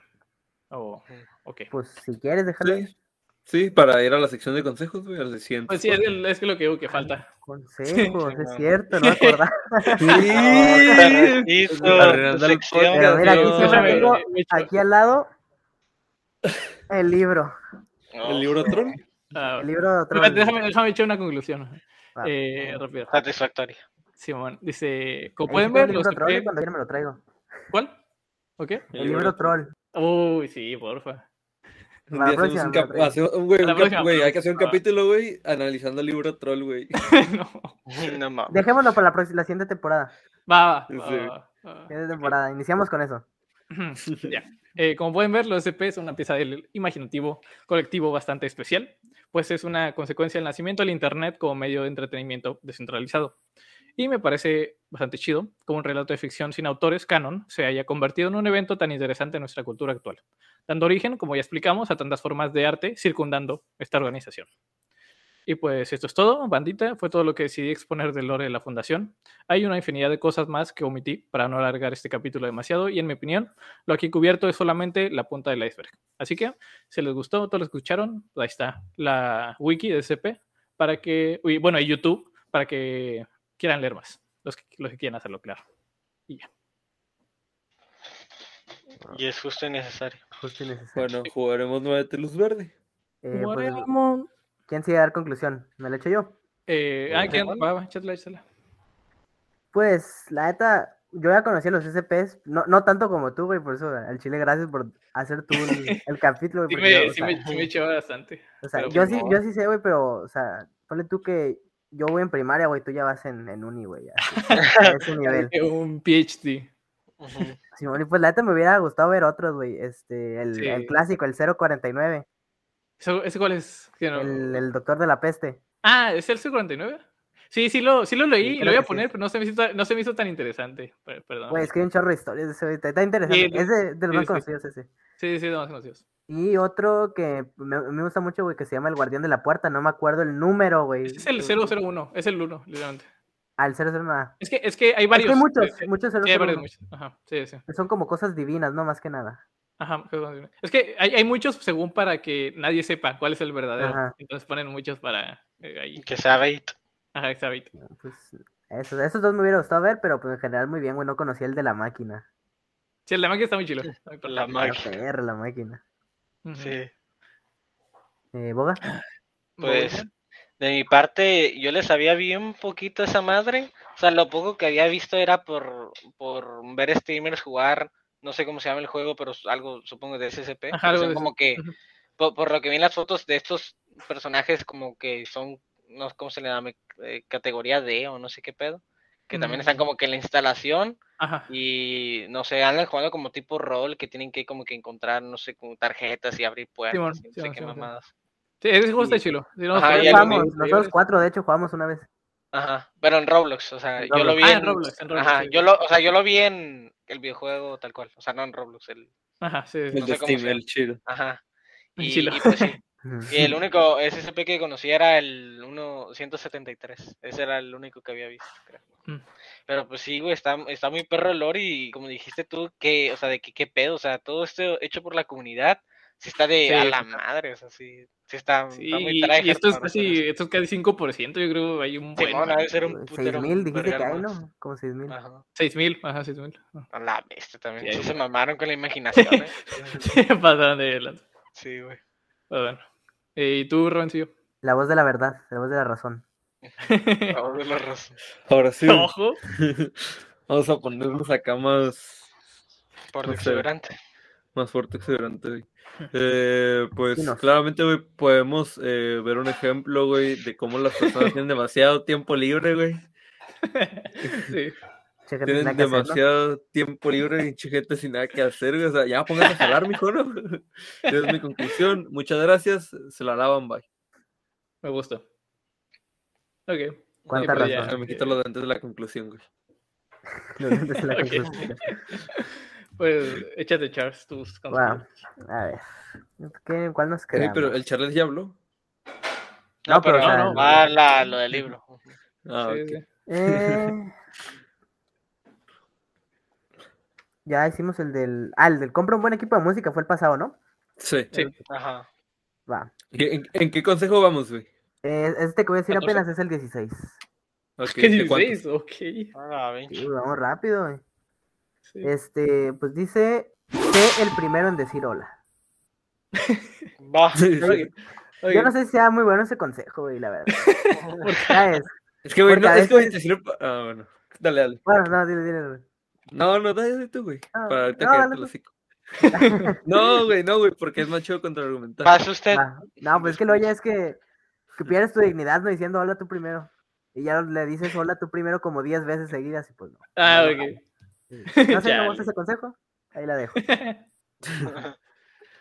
Oh, ok. Pues si quieres, déjalo. ahí. Sí. Sí, para ir a la sección de consejos, güey, al siguiente. Pues sí, es, el- es que lo que digo que falta. Consejos, es cierto, no me acordaba. Pero mira, aquí no. tengo al lado el libro. No, ¿El libro Tron? ah, El libro de otro. Déjame, déjame, echar una conclusión. Eh, rápido. Satisfactoria. Simón, dice, como pueden ver, el los libro troll cuando quiera me lo traigo. ¿Cuál? ¿Ok? El libro troll. Uy, sí, porfa. La próxima un cap- güey, un cap- güey, hay que hacer un capítulo, güey, analizando el libro Troll, güey. no. No mames. Dejémoslo para la, próxima, la siguiente temporada. Va, va, Sí. va, va, va. Siguiente temporada. Iniciamos con eso. Ya. Eh, como pueden ver, los SP son una pieza del imaginativo colectivo bastante especial, pues es una consecuencia del nacimiento del Internet como medio de entretenimiento descentralizado. Y me parece bastante chido como un relato de ficción sin autores, canon, se haya convertido en un evento tan interesante en nuestra cultura actual, dando origen, como ya explicamos, a tantas formas de arte circundando esta organización. Y pues esto es todo, bandita. Fue todo lo que decidí exponer del lore de la fundación. Hay una infinidad de cosas más que omití para no alargar este capítulo demasiado y en mi opinión, lo aquí cubierto es solamente la punta del iceberg. Así que, si les gustó, todos lo escucharon, ahí está la wiki de SCP para que, bueno, y YouTube para que quieran leer más, los que, los que quieran hacerlo claro. Y ya. Y es justo y necesario. Justo y necesario. Bueno, jugaremos nuevamente luz verde. Eh, pues. ¿Quién sigue a dar conclusión? ¿Me la echo yo? Eh, ah, ¿quién? Va, va, échatela, échatela. Pues, la neta, yo ya conocía los SCPs, no, no tanto como tú, güey, por eso al chile gracias por hacer tú el, el capítulo, Sí güey. me, sí sea, me, sí me echó bastante. o sea, yo pues sí, no. yo sí sé, güey, pero, o sea, ponle tú que yo voy en primaria, güey, tú ya vas en, en uni, güey, ese nivel. Un PhD. Simón, y pues la neta me hubiera gustado ver otros, güey, este, el, el Sí. clásico, el 049, ¿Ese, ese cuál es? No- el, el doctor de la peste. Ah, ¿es el C49? Sí, sí lo, sí lo leí, Sí, lo iba a sí. poner, pero no se me hizo, tan- no se me hizo tan interesante. Per- Perdón. Güey, es que hay un chorro de historias de ese, está, interesante, Sí, es de, de los sí, más sí. conocidos ese. Sí, sí, no, conocidos. Y otro que me, me gusta mucho, güey, que se llama El Guardián de la Puerta, no me acuerdo el número, güey. Es el 001, es el 1, literalmente. Al 00, nada. Es que, es que hay Es varios. que hay muchos, eh, muchos sí, hay varios, 001. muchos. Ajá, sí, sí. Son como cosas divinas, no más que nada. Ajá, es que hay, hay muchos según para que nadie sepa cuál es el verdadero. Ajá. Entonces ponen muchos para eh, ahí. Que sea bait. Ajá, exacto. Pues esos, esos dos me hubiera gustado ver, pero pues en general muy bien, güey. No conocía el de la máquina. Sí, el de máquina está muy chilo. La La máquina. la máquina. Sí. Eh, ¿Boga? Pues de mi parte, yo le sabía bien poquito a esa madre. O sea, lo poco que había visto era por, por ver streamers jugar, no sé cómo se llama el juego, pero algo, supongo, de SCP. Ajá, algo de como que, por, por lo que vi en las fotos de estos personajes, como que son, no sé cómo se le llama, eh, categoría D o no sé qué pedo. Que también están como que en la instalación Ajá. y no sé, andan jugando como tipo rol que tienen que como que encontrar, no sé, como tarjetas y abrir puertas Simón, y no sé qué Simón, Simón. mamadas. Sí, ese juego está chilo. No, Ajá, Jugamos, nosotros cuatro, de hecho, jugamos una vez. Ajá, pero en Roblox, o sea, yo lo vi Ah, en, en Roblox, en Roblox, ajá, sí. yo lo, o sea, yo lo vi en el videojuego tal cual, o sea, no en Roblox, el, Ajá, sí. sí. El de Steam, el chido. ajá. En Y, Chilo. y pues sí. y el único SCP que conocí era el 173, ese era el único que había visto, creo. Mm. Pero pues sí, güey, está, está muy perro el lore y como dijiste tú, que, o sea, de que qué pedo, o sea, todo esto hecho por la comunidad, sí está de Sí, a la madre, o sea, sí, sí está, Sí, está muy y, tryhard y esto es casi, eso. esto es casi 5%, yo creo, hay un buen. Simón, ha de ser un Seis putero mil, dijiste que hay. ¿no? Como seis mil. Ajá. 6000, ajá, 6000. A la bestia también. Sí, se mamaron con la imaginación, ¿eh? Sí, pasaron de lanza. Sí, güey. Pero bueno. Eh, ¿Y tú, Robencillo? La voz de la verdad, la voz de la razón. Ahora de la razón. Ahora sí, Ojo. vamos a ponernos acá más, Por No exuberante. más fuerte, exuberante, güey. Eh, pues claramente, güey, podemos eh, ver un ejemplo, güey, de cómo las personas tienen demasiado tiempo libre, güey. Sí. Che, gente, Tienen que hacer, ¿no? demasiado tiempo libre y gente sin nada que hacer, güey. O sea, ya pónganse a jalar, mijo, ¿no? Esa es mi conclusión. Muchas gracias. Se la lavan, bye. Me gusta. Ok. Cuánta pues ya, razón. Ya me quito lo de antes de la conclusión, güey. Desde la Ok. conclusión. Pues échate, Charles, tus conclusiones. a ver. ¿Qué, ¿Cuál nos queda? pero el Charles ya habló. No, No, pero pero, o sea, no, va la, lo del libro. Ah, Sí, ok. sí. Eh, Ya hicimos el del. Ah, el del compra un buen equipo de música fue el pasado, ¿no? Sí. Sí. Ajá. Va. ¿En, en qué consejo vamos, güey? Eh, este que voy a decir 14. apenas es el 16. Ok, ¿Qué ¿de cuántos? 16? Ok. Ah, ven. Sí, vamos rápido. güey. Sí. Este, pues dice. Sé el primero en decir hola. Va. Yo no sé si sea muy bueno ese consejo, güey, la verdad. Es que, güey, no, es que, güey, te sirve Ah, bueno. Dale, dale. Bueno, no, dile, dile. güey. No, no, dale, tú, güey. No, Para ahorita no, que dale te tú. lo hocico. No, güey, no, güey, porque es más chido contraargumentar. Pasa usted. No, pues es que lo ya es que, que pierdes tu dignidad, ¿no? Diciendo hola tú primero. Y ya le dices hola tú primero como 10 veces seguidas y pues no. Ah, ok. No sé, ¿no ese consejo? Ahí la dejo.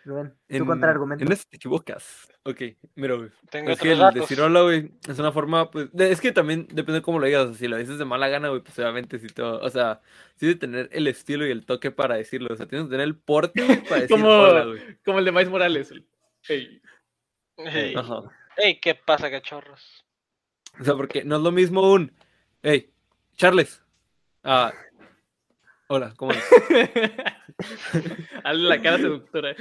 Rubén, tu En, contraargumento. en eso te equivocas. Ok, mira, güey. Tengo Es que el hola, güey, es una forma, pues, de- es que también depende de cómo lo digas. o sea, si lo dices de mala gana, güey, pues obviamente sí todo, o sea, sí de tener el estilo y el toque para decirlo. O sea, tienes que tener el porte, para decir Como- hola, güey. Como el de Miles Morales. el- Ey. Ey. Ajá. Ey, ¿qué pasa, cachorros? O sea, porque no es lo mismo un. Hey, Charles. Ah. Hola, ¿cómo estás? Hazle la cara seductora.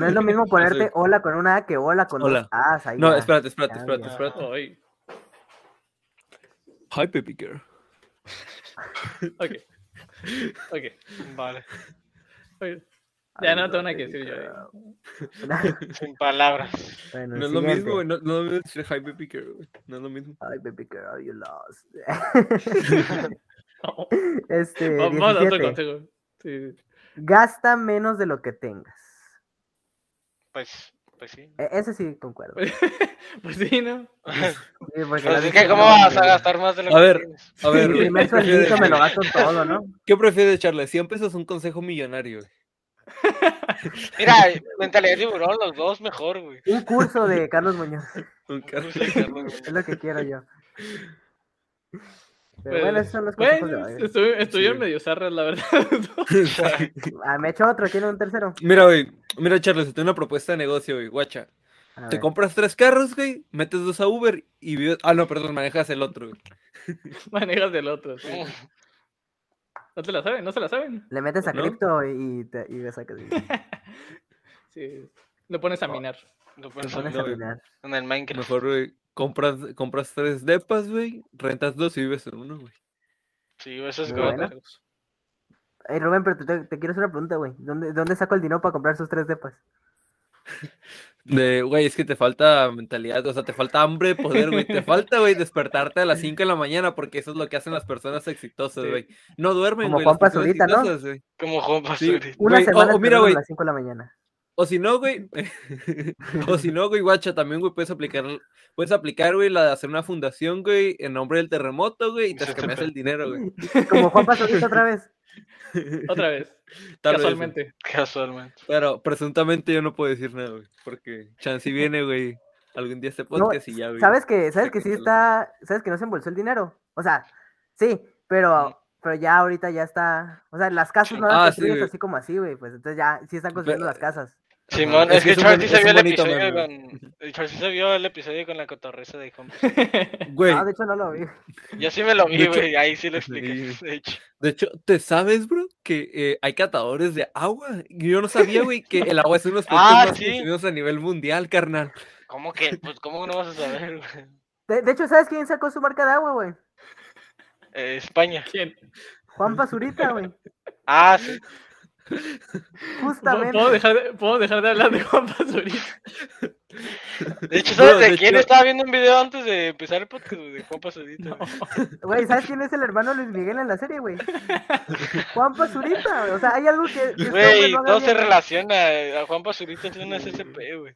No es lo mismo ponerte Sí. hola con una A que hola con Hola. dos A's. ahí No, ya. espérate, espérate, espérate, espérate. Ay, Hi, baby girl. ok. Ok. Vale. ok. Ya no tengo nada que decir yo. eh. Sin palabras. Bueno, No es lo mismo, güey. No, no es lo mismo decir hi, baby girl, güey. No es lo mismo. Ay, baby girl, you lost. No. este, Vamos a otro 17. consejo. Sí. Gasta menos de lo que tengas. Pues, pues sí. E- ese sí concuerdo. Pues sí, ¿no? Sí, Pues es que, ¿cómo vas a gastar más de lo A que ver. tienes? A ver, Mi primer ¿qué prefieres? sueldito me lo gasto todo, ¿no? ¿Qué prefieres, Charles? 100 pesos un consejo millonario, güey. Mira, mentalidad de tiburón, los dos mejor, güey. Un curso de Carlos Muñoz. Un carro. Es lo que quiero yo. Pero Pues, bueno, esos son consejos de bueno, estuvi- Sí. medio zarras, la verdad. Ah, me echo otro, quiero un tercero. Mira, güey. Mira, Charles, te tengo una propuesta de negocio, güey. Guacha. A Te ver. compras tres carros, güey. Metes dos a Uber y vives. Ah, no, perdón, manejas el otro, güey. Manejas del otro, sí. ¿No te la saben? ¿No se la saben? Le metes a ¿No? cripto y, te, y ves a que Sí. Lo pones a minar. Lo pones a minar. en el Minecraft. Mejor, güey. Compras, compras tres depas, güey. Rentas dos y vives en uno, güey. Sí, eso es como- bueno. Ey, Rubén, pero te, te- quiero hacer una pregunta, güey. ¿Dónde, ¿Dónde saco el dinero para comprar sus tres depas? De, güey, es que te falta mentalidad, o sea, te falta hambre de poder, güey. Te falta, güey, despertarte a las 5 de la mañana porque eso es lo que hacen las personas exitosas, Sí. güey. No duermen, Como güey. las Juan Pazurita, ¿no? Como Juan Sí. Pazurita. Una o- semana o mira, güey. a las 5 de la mañana. O si no, güey. o si no, güey, guacha, también, güey, puedes aplicar, puedes aplicar, güey, la de hacer una fundación, güey, en nombre del terremoto, güey, y te sí. el dinero, güey. Como Juan Pazurita otra vez. Otra vez. Tal vez, güey. casualmente. Casualmente. Pero presuntamente yo no puedo decir nada, güey. Porque Chansey viene, güey, algún día este podcast y ya, güey. ¿Sabes que, sabes que sí no- está, sabes que no se embolsó el dinero? O sea, sí, pero, pero ya ahorita ya está, o sea, las casas no Ah, las sí, güey. así como así, güey, pues entonces ya sí están construyendo Pero- las casas. Simón, Es es, que es Charles sí se vio el episodio meme, con. Charles sí se vio el episodio con la cotorreza de Juan. Güey, No, de hecho no lo vi. Yo sí me lo vi, güey. Ahí sí lo expliqué. Sí. De hecho. de hecho, ¿te sabes, bro? Que eh, hay catadores de agua. Yo no sabía, güey, que el agua es uno de los productos Ah, más sí. consumidos a nivel mundial, carnal. ¿Cómo que? Pues, ¿cómo no vas a saber, güey? De, de hecho, ¿sabes quién sacó su marca de agua, güey? Eh, España. ¿Quién? Juan Pazurita, güey. Ah, sí. Justamente. ¿Puedo dejar, de, ¿Puedo dejar de hablar de Juan Pazurita? De hecho, ¿sabes de, de quién hecho- estaba viendo un video antes de empezar el podcast? De Juan Pazurita. güey. Güey, ¿sabes quién es el hermano Luis Miguel en la serie, güey? Juan Pazurita. O sea, hay algo que. que este Güey, no se relaciona. A Juan Pazurita es una SCP, güey.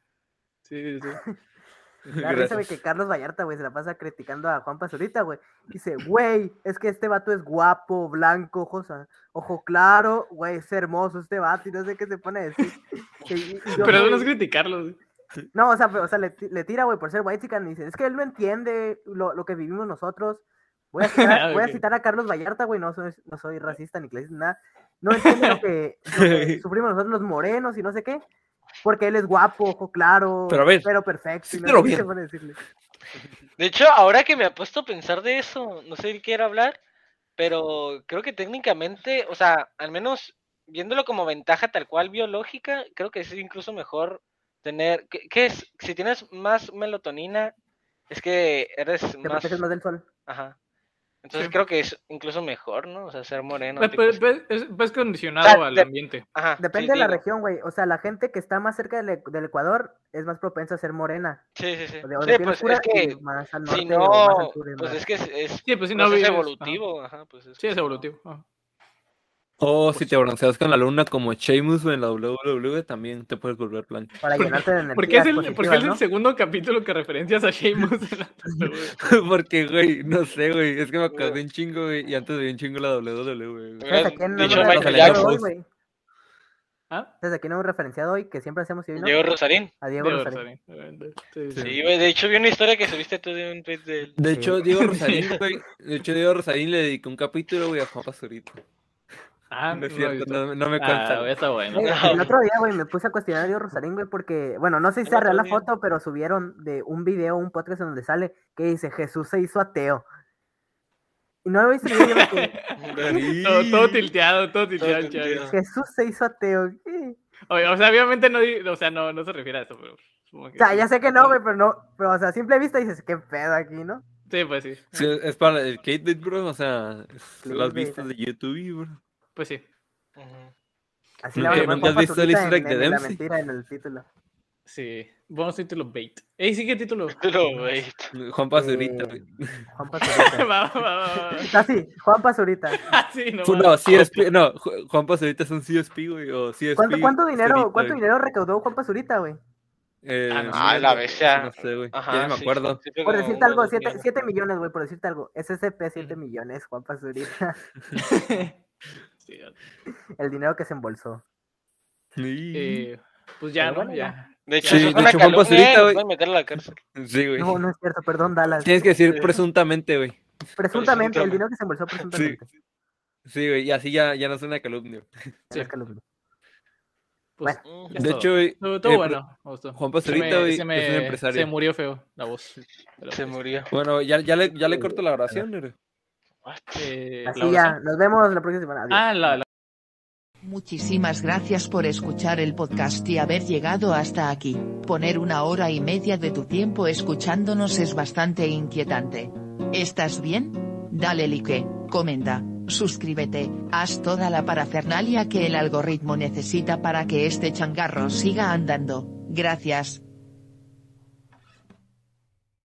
Sí, sí. La risa, que Carlos Vallarta, güey, se la pasa criticando a Juan Pazurita, güey. Dice, güey, es que este vato es guapo, blanco, ojos, a- ojo claro, güey, es hermoso este vato y no sé qué se pone a decir. Y- y- y yo, Pero no es criticarlo. güey. No, o sea, o sea le, le tira, güey, por ser white y dice, es que él no entiende lo, lo que vivimos nosotros. Voy a citar, voy a citar a Carlos Vallarta, güey, no soy, no soy racista ni clasista, nada. No entiende lo que, lo que sufrimos nosotros los morenos y no sé qué. Porque él es guapo, ojo claro, Pero a ver, pero perfecto. sé qué bien. De hecho, ahora que me ha puesto a pensar de eso, no sé si quiere hablar, pero creo que técnicamente, o sea, al menos viéndolo como ventaja tal cual biológica, creo que es incluso mejor tener, ¿qué, qué es? Si tienes más melatonina, es que eres Te más, proteges más del sol. ajá. Entonces Sí. creo que es incluso mejor, ¿no? O sea, ser moreno. Pues, tipo pues, así. pues, es, pues condicionado O sea, al de- ambiente. Ajá, sí, Depende de la digo. región, güey. O sea, la gente que está más cerca del, del Ecuador es más propensa a ser morena. Sí, sí, sí. O de, o de Sí, piel pues es que más al norte si o más al no, sur es pues más- es que es, es Sí, pues si no proceso vives, ajá. evolutivo, ajá, pues es Sí, es evolutivo. ajá. O si te bronceas con la luna como Sheamus en la WWE, también te puedes volver blanco. para llenarte de energías Porque es, el, porque positivas, es el ¿no? segundo capítulo que referencias a Sheamus en la WWE. Porque, güey, no sé, güey. Es que me acordé un chingo, güey. Y antes veía un chingo la WWE, güey. Hubieras ¿Sabes a quién no dicho hemos Michael referenciado hoy, Jackson. ¿Ah? Que siempre hacemos no. Diego Rosarín. A Diego Diego Rosarín. Rosarín. Sí, sí. Sí, güey, de hecho vi una historia que subiste tú de un tweet de. De hecho, Diego Rosarín, güey. De hecho, Diego Rosarín le dedicó un capítulo, güey, a Juan Pazurito. Ah, No es cierto, no, no me Ah, cuenta. güey, está bueno. Eh, No. El otro día, güey, me puse a cuestionar a Dios Rosarín, güey, porque, bueno, no sé si sea real la foto, pero subieron de un video, un podcast en donde sale que dice Jesús se hizo ateo. Y no lo me quedé, todo, todo tilteado, todo tilteado, Todo tilteado. Jesús se hizo ateo. ¿qué? Oye, O sea, obviamente no, o sea, no, no se refiere a eso, pero supongo O sea, ya sé que no, güey, pero no, pero, o sea, a simple vista dices, qué pedo aquí, ¿no? Sí, pues sí. Sí, es para el clickbait, bro. O sea, las vistas ah. de YouTube, bro. Pues sí. Así le van a visto el easter egg de La mentira en el título. Sí. Buenos títulos bait. Ey, sí, ¿qué título? Pero, güey. Juan Pazurita, Eh, güey. Juan Pazurita. va, va, va, va. Ah, Juan Pazurita. Ah, sí, no. No, CSP, no, Ju- Juan Pazurita es un CSP, güey, o CSP. ¿Cuánto, cuánto dinero, Zurita, cuánto güey. dinero recaudó Juan Pazurita, güey? Eh, Ah, no, Ah, la bestia. No sé, güey. Ajá, Ya me acuerdo. sí, sí, Por decirte algo, dos 7, millones. güey, por decirte algo. SCP 7 Ujú. millones, Juan Pazurita. Sí, El dinero que se embolsó. Sí, eh, pues ya, Pero ¿no? bueno, Ya. De hecho, Sí, de una hecho, nos güey. meter a la cárcel. Sí, güey. No, no es cierto, perdón, Dallas. Tienes que decir presuntamente, güey. Presuntamente, el presuntamente. dinero que se embolsó Sí. presuntamente. Sí, güey, y así ya, ya no es una calumnia. No es calumnia. Pues. Es De todo. hecho, güey, estuvo estuvo eh, bueno. Juan me- güey, se es un empresario. Se murió feo la voz. Pero, Se pues, murió. Bueno, ya, ya, le, ya le corto la oración, güey. La Así ya, nos vemos la próxima semana. Adiós. Ah, la, la- Muchísimas gracias por escuchar el podcast y haber llegado hasta aquí. Poner una hora y media de tu tiempo escuchándonos es bastante inquietante. ¿Estás bien? Dale like, comenta, suscríbete, haz toda la parafernalia que el algoritmo necesita para que este changarro siga andando. Gracias.